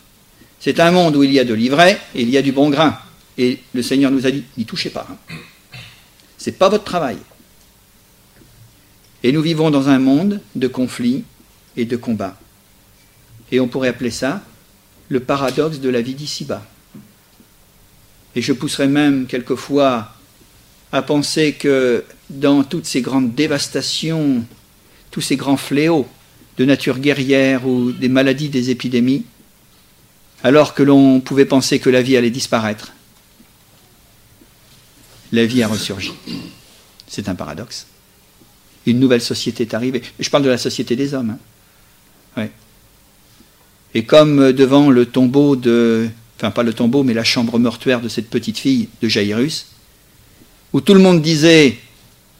c'est un monde où il y a de l'ivraie et il y a du bon grain. Et le Seigneur nous a dit, n'y touchez pas. Hein. Ce n'est pas votre travail. Et nous vivons dans un monde de conflits et de combats. Et on pourrait appeler ça le paradoxe de la vie d'ici-bas. Et je pousserais même quelquefois à penser que dans toutes ces grandes dévastations, tous ces grands fléaux de nature guerrière ou des maladies, des épidémies, alors que l'on pouvait penser que la vie allait disparaître, la vie a ressurgi. C'est un paradoxe une nouvelle société est arrivée. Je parle de la société des hommes. Hein. Et comme devant le tombeau de, enfin pas le tombeau, mais la chambre mortuaire de cette petite fille de Jairus, où tout le monde disait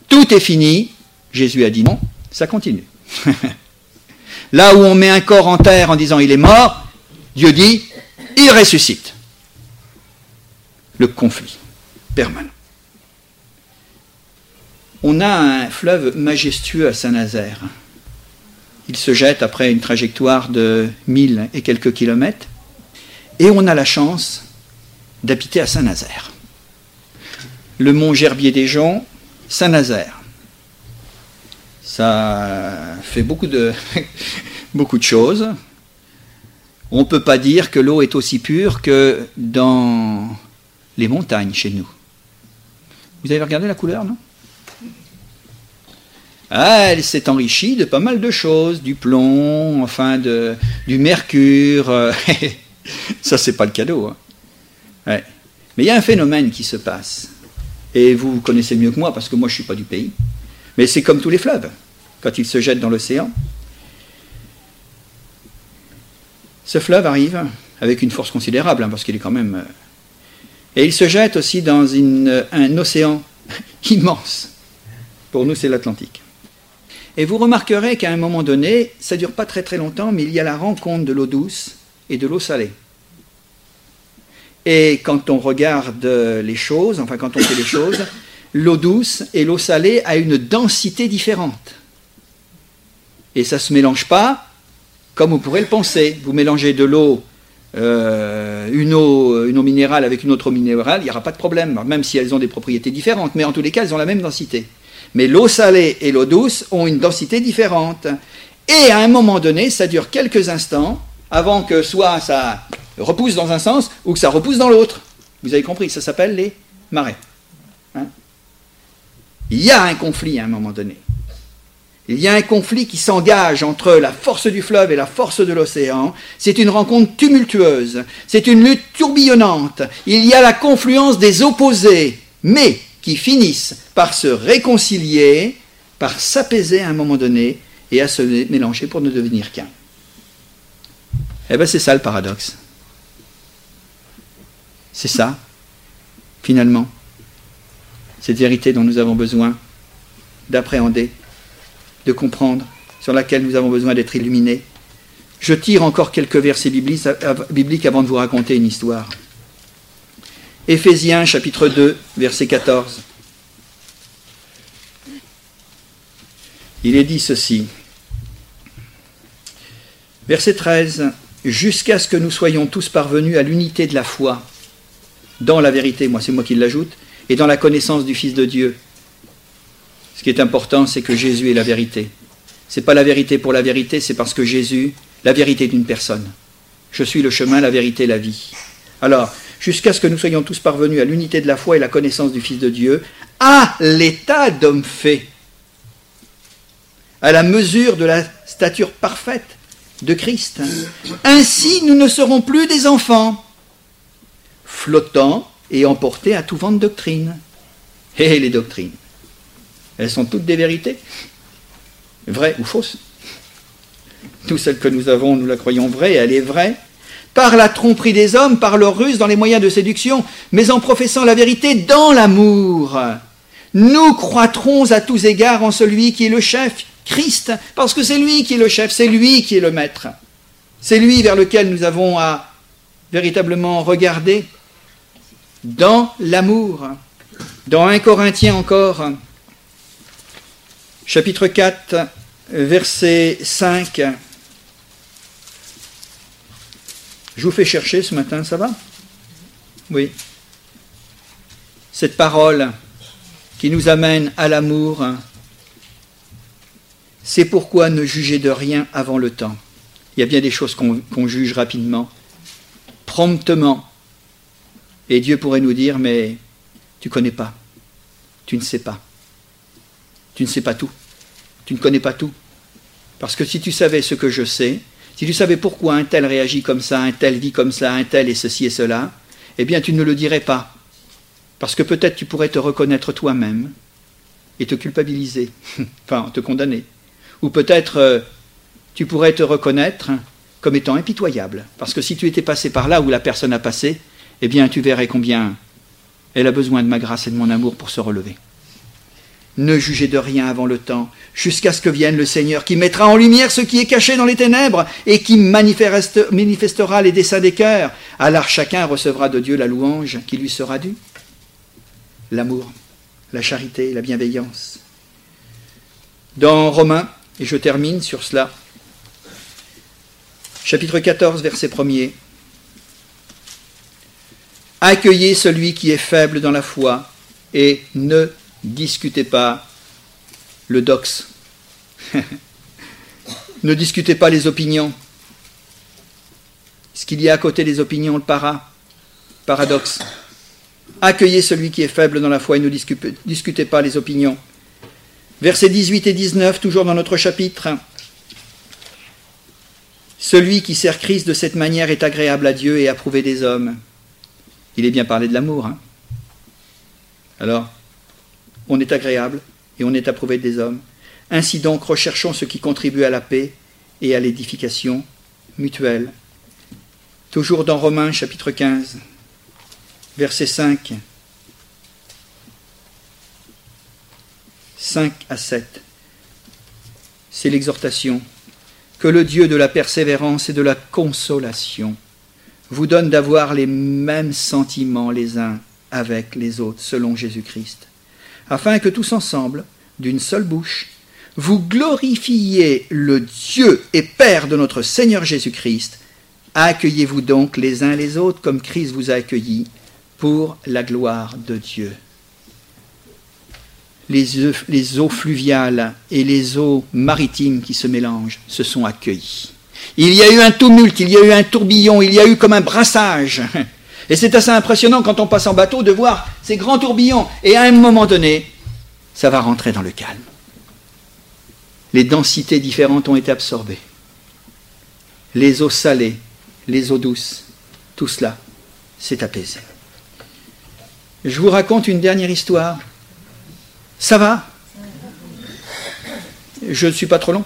tout est fini, Jésus a dit non, ça continue. Là où on met un corps en terre en disant il est mort, Dieu dit il ressuscite. Le conflit permanent. On a un fleuve majestueux à Saint-Nazaire. Il se jette après une trajectoire de mille et quelques kilomètres. Et on a la chance d'habiter à Saint-Nazaire. Le mont Gerbier des Joncs, Saint-Nazaire. Ça fait beaucoup de, beaucoup de choses. On ne peut pas dire que l'eau est aussi pure que dans les montagnes chez nous. Vous avez regardé la couleur, non? Ah, elle s'est enrichie de pas mal de choses, du plomb, enfin du mercure. Ça, c'est pas le cadeau. Hein. Mais il y a un phénomène qui se passe. Et vous connaissez mieux que moi, parce que moi, je ne suis pas du pays. Mais c'est comme tous les fleuves. Quand ils se jettent dans l'océan, ce fleuve arrive avec une force considérable, hein, parce qu'il est quand même... Euh, et il se jette aussi dans un océan immense. Pour nous, c'est l'Atlantique. Et vous remarquerez qu'à un moment donné, ça ne dure pas très très longtemps, mais il y a la rencontre de l'eau douce et de l'eau salée. Et quand on regarde les choses, enfin quand on fait les choses, l'eau douce et l'eau salée a une densité différente. Et ça ne se mélange pas comme vous pourrez le penser. Vous mélangez de l'eau, euh, une, eau minérale avec une autre eau minérale, il n'y aura pas de problème, même si elles ont des propriétés différentes. Mais en tous les cas, elles ont la même densité. Mais l'eau salée et l'eau douce ont une densité différente. Et à un moment donné, ça dure quelques instants avant que soit ça repousse dans un sens ou que ça repousse dans l'autre. Vous avez compris, ça s'appelle les marées. Hein? Il y a un conflit à un moment donné. Il y a un conflit qui s'engage entre la force du fleuve et la force de l'océan. C'est une rencontre tumultueuse. C'est une lutte tourbillonnante. Il y a la confluence des opposés, mais qui finissent par se réconcilier, par s'apaiser à un moment donné et à se mélanger pour ne devenir qu'un. Eh bien, c'est ça le paradoxe. C'est ça, finalement, cette vérité dont nous avons besoin d'appréhender, de comprendre, sur laquelle nous avons besoin d'être illuminés. Je tire encore quelques versets bibliques avant de vous raconter une histoire. Éphésiens chapitre 2, verset 14. Il est dit ceci. Verset 13. Jusqu'à ce que nous soyons tous parvenus à l'unité de la foi, dans la vérité, moi c'est moi qui l'ajoute, et dans la connaissance du Fils de Dieu. Ce qui est important, c'est que Jésus est la vérité. Ce n'est pas la vérité pour la vérité, c'est parce que Jésus, la vérité d'une personne. Je suis le chemin, la vérité, la vie. Alors, jusqu'à ce que nous soyons tous parvenus à l'unité de la foi et la connaissance du Fils de Dieu, à l'état d'homme fait, à la mesure de la stature parfaite de Christ. Ainsi, nous ne serons plus des enfants, flottants et emportés à tout vent de doctrine. Et les doctrines, elles sont toutes des vérités, vraies ou fausses. Tout celles que nous avons, nous la croyons vraie, elle est vraie, par la tromperie des hommes, par leur ruse dans les moyens de séduction, mais en professant la vérité dans l'amour. Nous croîtrons à tous égards en celui qui est le chef, Christ, parce que c'est lui qui est le chef, c'est lui qui est le maître. C'est lui vers lequel nous avons à véritablement regarder dans l'amour. Dans 1 Corinthiens encore, chapitre 4, verset 5. Je vous fais chercher ce matin, ça va? Oui. Cette parole qui nous amène à l'amour, c'est pourquoi ne juger de rien avant le temps. Il y a bien des choses qu'on juge rapidement, promptement. Et Dieu pourrait nous dire, mais tu connais pas, tu ne sais pas, tu ne sais pas tout, tu ne connais pas tout. Parce que si tu savais ce que je sais, si tu savais pourquoi un tel réagit comme ça, un tel vit comme ça, un tel et ceci et cela, eh bien tu ne le dirais pas. Parce que peut-être tu pourrais te reconnaître toi-même et te culpabiliser, enfin te condamner. Ou peut-être euh, tu pourrais te reconnaître comme étant impitoyable. Parce que si tu étais passé par là où la personne a passé, eh bien tu verrais combien Elle a besoin de ma grâce et de mon amour pour se relever. Ne jugez de rien avant le temps, jusqu'à ce que vienne le Seigneur, qui mettra en lumière ce qui est caché dans les ténèbres et qui manifestera les desseins des cœurs. Alors chacun recevra de Dieu la louange qui lui sera due. L'amour, la charité, la bienveillance. Dans Romains, et je termine sur cela, chapitre 14, verset 1er. Accueillez celui qui est faible dans la foi et ne discutez pas le dox. ne discutez pas les opinions. Ce qu'il y a à côté des opinions, le para, paradoxe. Accueillez celui qui est faible dans la foi et ne discutez pas les opinions. Versets 18 et 19, toujours dans notre chapitre. Celui qui sert Christ de cette manière est agréable à Dieu et approuvé des hommes. Il est bien parlé de l'amour. Hein Alors, on est agréable et on est approuvé des hommes. Ainsi donc, recherchons ce qui contribue à la paix et à l'édification mutuelle. Toujours dans Romains chapitre 15, verset 5. 5 à 7. C'est l'exhortation. Que le Dieu de la persévérance et de la consolation vous donne d'avoir les mêmes sentiments les uns avec les autres selon Jésus-Christ afin que tous ensemble, d'une seule bouche, vous glorifiez le Dieu et Père de notre Seigneur Jésus-Christ. Accueillez-vous donc les uns les autres comme Christ vous a accueillis pour la gloire de Dieu. Les, eaux fluviales et les eaux maritimes qui se mélangent se sont accueillies. Il y a eu un tumulte, il y a eu un tourbillon, il y a eu comme un brassage. Et c'est assez impressionnant quand on passe en bateau de voir ces grands tourbillons. Et à un moment donné, ça va rentrer dans le calme. Les densités différentes ont été absorbées. Les eaux salées, les eaux douces, tout cela s'est apaisé. Je vous raconte une dernière histoire. Ça va? Je ne suis pas trop long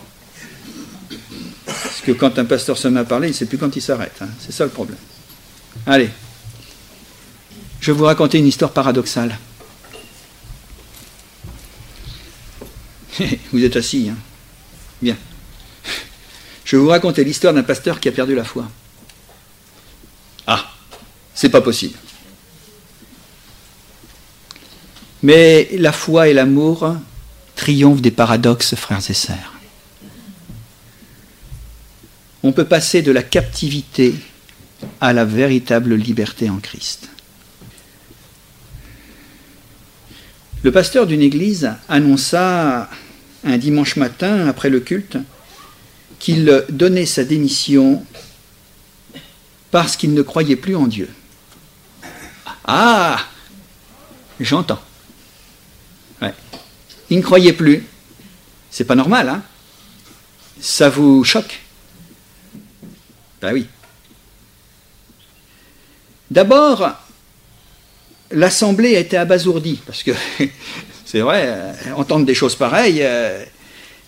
Parce que quand un pasteur se met à parler, il ne sait plus quand il s'arrête. Hein. C'est ça le problème. Allez. Je vais vous raconter une histoire paradoxale. vous êtes assis, hein Bien. Je vais vous raconter l'histoire d'un pasteur qui a perdu la foi. Ah, c'est pas possible. Mais la foi et l'amour triomphent des paradoxes, frères et sœurs. On peut passer de la captivité à la véritable liberté en Christ. Le pasteur d'une église annonça un dimanche matin, après le culte, qu'il donnait sa démission parce qu'il ne croyait plus en Dieu. Ah J'entends. Il ne croyait plus. C'est pas normal, hein Ça vous choque? Ben oui. D'abord, l'Assemblée a été abasourdie, parce que c'est vrai, euh, entendre des choses pareilles. Euh,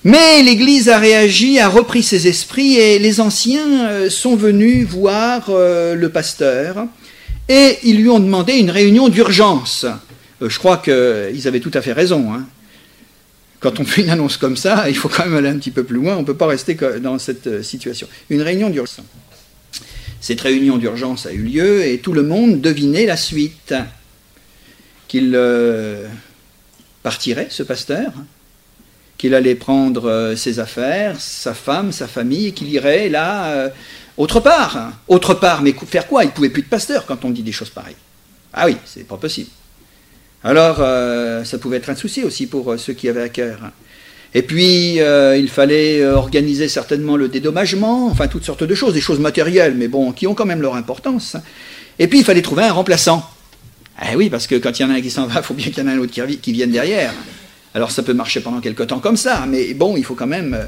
mais l'Église a réagi, a repris ses esprits, et les anciens euh, sont venus voir le pasteur, et ils lui ont demandé une réunion d'urgence. Je crois qu'ils avaient tout à fait raison. Hein. Quand on fait une annonce comme ça, il faut quand même aller un petit peu plus loin, on ne peut pas rester dans cette situation. Une réunion d'urgence. Cette réunion d'urgence a eu lieu et tout le monde devinait la suite qu'il euh, partirait, ce pasteur, qu'il allait prendre euh, ses affaires, sa femme, sa famille, et qu'il irait là, euh, autre part. Autre part, mais faire quoi? Il ne pouvait plus de pasteur quand on dit des choses pareilles. Ah oui, c'est pas possible. Alors, ça pouvait être un souci aussi pour ceux qui avaient à cœur. Et puis, il fallait organiser certainement le dédommagement, enfin toutes sortes de choses, des choses matérielles, mais bon, qui ont quand même leur importance. Et puis, il fallait trouver un remplaçant. Eh oui, parce que quand il y en a un qui s'en va, il faut bien qu'il y en ait un autre qui, vienne derrière. Alors ça peut marcher pendant quelque temps comme ça, mais bon, il faut quand même euh,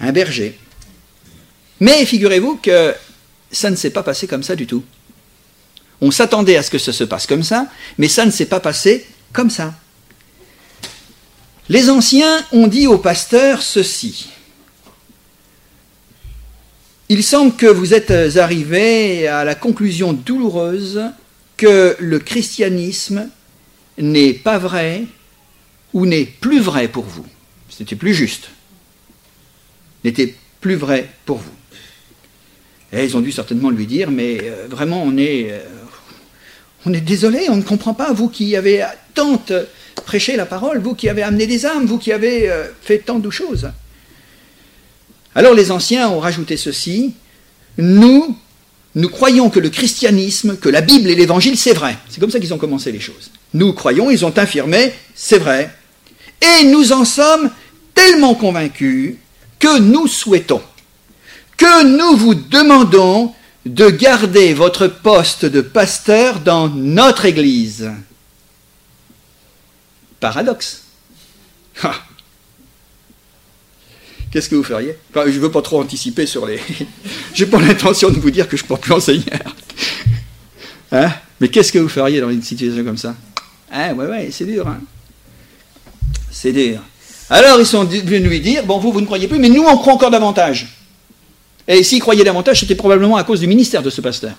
un berger. Mais figurez-vous que ça ne s'est pas passé comme ça du tout. On s'attendait à ce que ça se passe comme ça, mais ça ne s'est pas passé comme ça. Les anciens ont dit au pasteur ceci. Il semble que vous êtes arrivé à la conclusion douloureuse que le christianisme n'est pas vrai ou n'est plus vrai pour vous. C'était plus juste. N'était plus vrai pour vous. Et ils ont dû certainement lui dire, mais euh, vraiment, on est, euh, on est désolé, on ne comprend pas, vous qui avez tant prêché la parole, vous qui avez amené des âmes, vous qui avez euh, fait tant de choses. Alors les anciens ont rajouté ceci, nous, nous croyons que le christianisme, que la Bible et l'Évangile, c'est vrai. C'est comme ça qu'ils ont commencé les choses. Nous croyons, ils ont affirmé, c'est vrai. Et nous en sommes tellement convaincus que nous souhaitons, que nous vous demandons de garder votre poste de pasteur dans notre Église. Paradoxe. Qu'est-ce que vous feriez? Je ne veux pas trop anticiper sur les... J'ai pas l'intention de vous dire que je ne peux plus enseigner. Mais qu'est-ce que vous feriez dans une situation comme ça? Hein, ouais, ouais, c'est dur. Hein c'est dur. Alors ils sont venus lui dire, bon, vous, vous ne croyez plus, mais nous, on croit encore davantage. Et s'ils croyaient davantage, c'était probablement à cause du ministère de ce pasteur.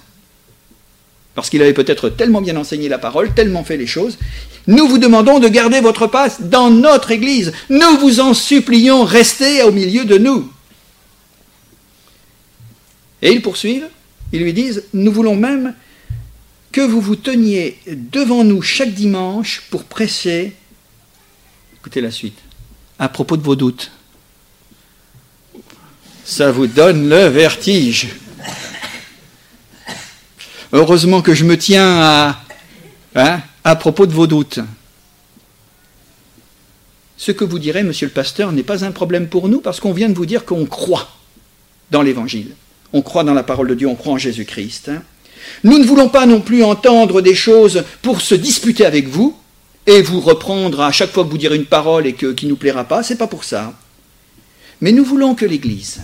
Parce qu'il avait peut-être tellement bien enseigné la parole, tellement fait les choses. Nous vous demandons de garder votre passe dans notre Église. Nous vous en supplions, restez au milieu de nous. Et ils poursuivent, ils lui disent, nous voulons même que vous vous teniez devant nous chaque dimanche pour prêcher. Écoutez la suite. À propos de vos doutes. Ça vous donne le vertige. Heureusement que je me tiens à, hein, à propos de vos doutes. Ce que vous direz, monsieur le pasteur, n'est pas un problème pour nous parce qu'on vient de vous dire qu'on croit dans l'Évangile. On croit dans la parole de Dieu, on croit en Jésus-Christ. Hein. Nous ne voulons pas non plus entendre des choses pour se disputer avec vous et vous reprendre à chaque fois que vous direz une parole et que, qui ne nous plaira pas. C'est pas pour ça. Mais nous voulons que l'Église,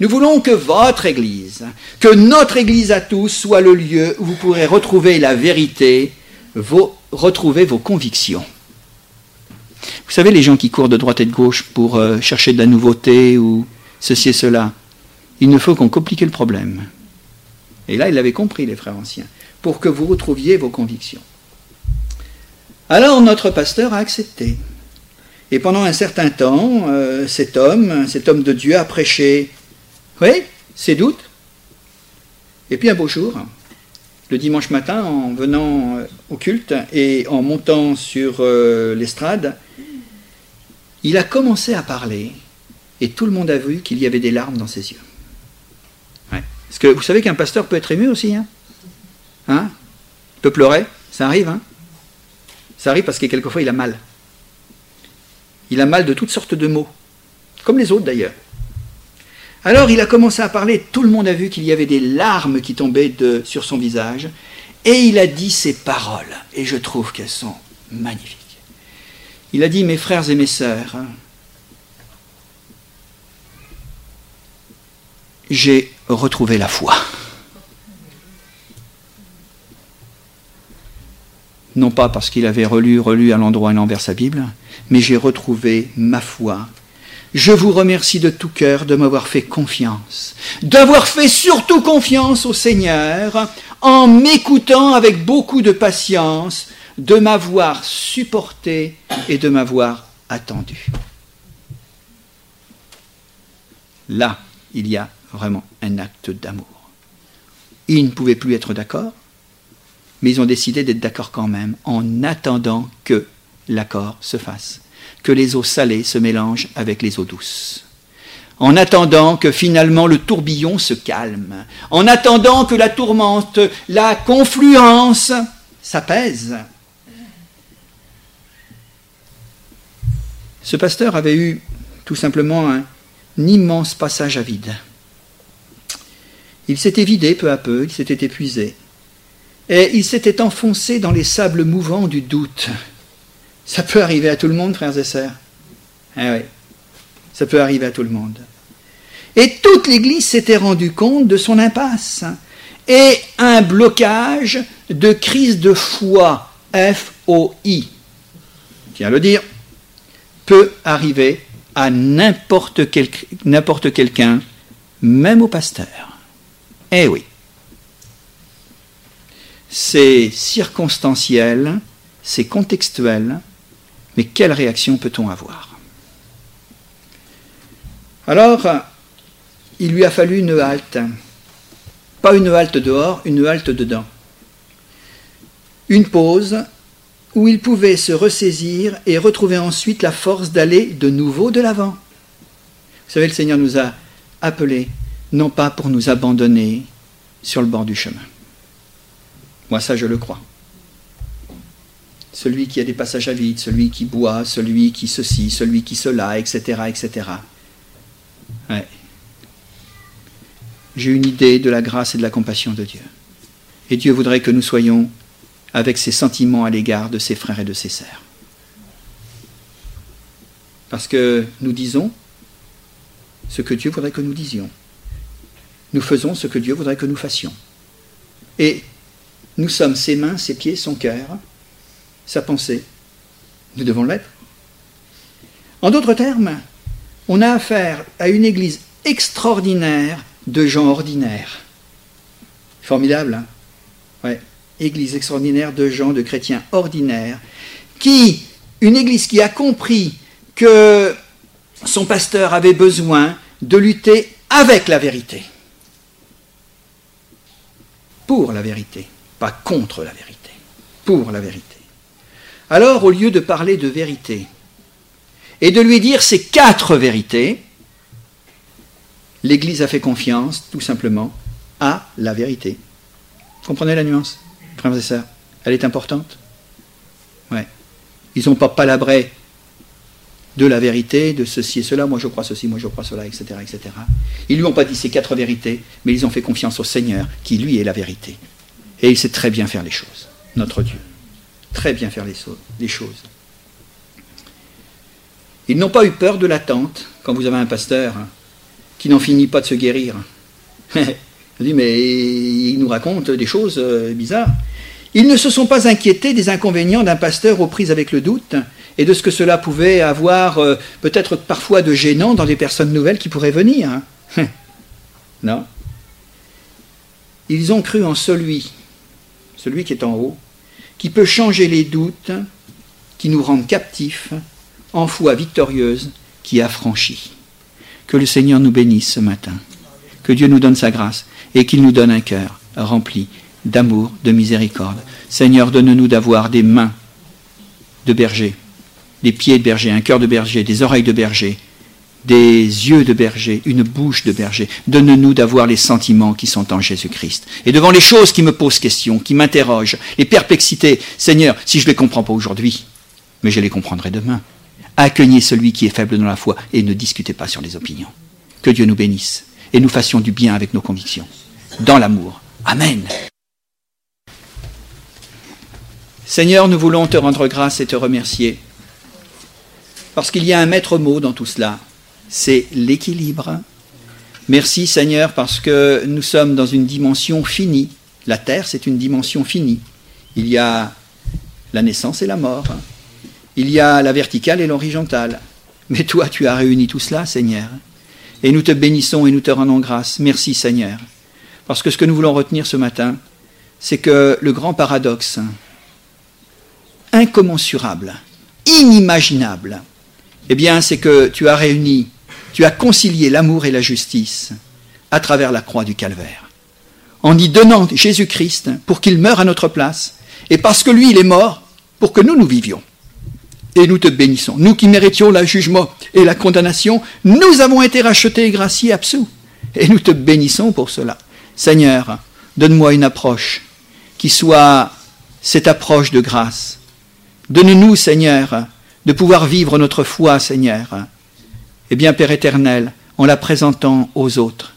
nous voulons que votre Église, que notre Église à tous soit le lieu où vous pourrez retrouver la vérité, retrouver vos convictions. Vous savez, les gens qui courent de droite et de gauche pour euh, chercher de la nouveauté ou ceci et cela, il ne faut qu'on complique le problème. Et là, il avait compris, les frères anciens, pour que vous retrouviez vos convictions. Alors notre pasteur a accepté. Et pendant un certain temps, euh, cet homme, cet homme de Dieu a prêché, oui, ses doutes. Et puis un beau jour, le dimanche matin, en venant euh, au culte et en montant sur euh, l'estrade, il a commencé à parler et tout le monde a vu qu'il y avait des larmes dans ses yeux. Parce que vous savez qu'un pasteur peut être ému aussi. Hein, hein? Il peut pleurer, ça arrive. Hein ça arrive parce que quelquefois il a mal. Il a mal de toutes sortes de mots, comme les autres d'ailleurs. Alors il a commencé à parler, tout le monde a vu qu'il y avait des larmes qui tombaient sur son visage, et il a dit ces paroles, et je trouve qu'elles sont magnifiques. Il a dit, mes frères et mes sœurs, j'ai retrouvé la foi. Non pas parce qu'il avait relu, relu à l'endroit et l'envers sa Bible, mais j'ai retrouvé ma foi je vous remercie de tout cœur de m'avoir fait confiance, d'avoir fait surtout confiance au Seigneur en m'écoutant avec beaucoup de patience, de m'avoir supporté et de m'avoir attendu. Là, il y a vraiment un acte d'amour. Ils ne pouvaient plus être d'accord, mais ils ont décidé d'être d'accord quand même en attendant que l'accord se fasse que les eaux salées se mélangent avec les eaux douces. En attendant que finalement le tourbillon se calme, en attendant que la tourmente, la confluence s'apaise. Ce pasteur avait eu tout simplement un, immense passage à vide. Il s'était vidé peu à peu, il s'était épuisé, et il s'était enfoncé dans les sables mouvants du doute, ça peut arriver à tout le monde, frères et sœurs. Ah oui, ça peut arriver à tout le monde. Et toute l'Église s'était rendue compte de son impasse et un blocage de crise de foi, F-O-I, tiens à le dire, peut arriver à n'importe quel, n'importe quelqu'un, même au pasteur. Eh oui. c'est circonstanciel, c'est contextuel, mais quelle réaction peut-on avoir? Alors, il lui a fallu une halte. Pas une halte dehors, une halte dedans. Une pause où il pouvait se ressaisir et retrouver ensuite la force d'aller de nouveau de l'avant. Vous savez, le Seigneur nous a appelés, non pas pour nous abandonner sur le bord du chemin. Moi, ça, je le crois. Celui qui a des passages à vide, celui qui boit, celui qui ceci, celui qui cela, etc., etc. J'ai une idée de la grâce et de la compassion de Dieu. Et Dieu voudrait que nous soyons avec ses sentiments à l'égard de ses frères et de ses sœurs. Parce que nous disons ce que Dieu voudrait que nous disions. Nous faisons ce que Dieu voudrait que nous fassions. Et nous sommes ses mains, ses pieds, son cœur, sa pensée. Nous devons l'être. En d'autres termes, on a affaire à une Église extraordinaire de gens ordinaires. Formidable, hein Ouais église extraordinaire de gens, de chrétiens ordinaires, qui, une église qui a compris que son pasteur avait besoin de lutter avec la vérité. Pour la vérité, pas contre la vérité, pour la vérité. Alors, au lieu de parler de vérité et de lui dire ces quatre vérités, l'Église a fait confiance, tout simplement, à la vérité. Comprenez la nuance frères et sœurs, elle est importante. Ouais. Ils n'ont pas palabré de la vérité, de ceci et cela, moi je crois ceci, moi je crois cela, etc. etc. Ils ne lui ont pas dit ces quatre vérités, mais ils ont fait confiance au Seigneur, qui lui est la vérité. Et il sait très bien faire les choses, notre Dieu. Très bien faire les, choses. Ils n'ont pas eu peur de l'attente quand vous avez un pasteur hein, qui n'en finit pas de se guérir. Je dis, mais il nous raconte des choses euh, bizarres. Ils ne se sont pas inquiétés des inconvénients d'un pasteur aux prises avec le doute et de ce que cela pouvait avoir euh, peut-être parfois de gênant dans les personnes nouvelles qui pourraient venir. Hein. non. Ils ont cru en celui, celui qui est en haut, qui peut changer les doutes, qui nous rend captifs, en foi victorieuse, qui affranchit. Que le Seigneur nous bénisse ce matin. Que Dieu nous donne sa grâce et qu'il nous donne un cœur rempli d'amour, de miséricorde. Seigneur, donne-nous d'avoir des mains de berger, des pieds de berger, un cœur de berger, des oreilles de berger, des yeux de berger, une bouche de berger. Donne-nous d'avoir les sentiments qui sont en Jésus-Christ. Et devant les choses qui me posent question, qui m'interrogent, les perplexités, Seigneur, si je ne les comprends pas aujourd'hui, mais je les comprendrai demain. Accueillez celui qui est faible dans la foi et ne discutez pas sur les opinions. Que Dieu nous bénisse et nous fassions du bien avec nos convictions dans l'amour. Amen. Seigneur, nous voulons te rendre grâce et te remercier, parce qu'il y a un maître mot dans tout cela, c'est l'équilibre. Merci Seigneur, parce que nous sommes dans une dimension finie. La terre, c'est une dimension finie. Il y a la naissance et la mort. Il y a la verticale et l'horizontale. Mais toi, tu as réuni tout cela, Seigneur. Et nous te bénissons et nous te rendons grâce. Merci Seigneur. Parce que ce que nous voulons retenir ce matin, c'est que le grand paradoxe, incommensurable, inimaginable, eh bien, c'est que tu as réuni, tu as concilié l'amour et la justice à travers la croix du calvaire. En y donnant Jésus-Christ pour qu'il meure à notre place, et parce que lui, il est mort, pour que nous, nous vivions. Et nous te bénissons. Nous qui méritions le jugement et la condamnation, nous avons été rachetés et graciés absous. Et nous te bénissons pour cela. Seigneur, donne-moi une approche qui soit cette approche de grâce. Donne-nous, Seigneur, de pouvoir vivre notre foi, Seigneur. Eh bien, Père éternel, en la présentant aux autres,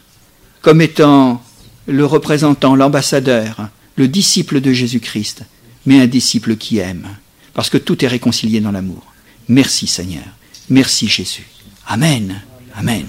comme étant le représentant, l'ambassadeur, le disciple de Jésus-Christ, mais un disciple qui aime, parce que tout est réconcilié dans l'amour. Merci Seigneur. Merci Jésus. Amen. Amen.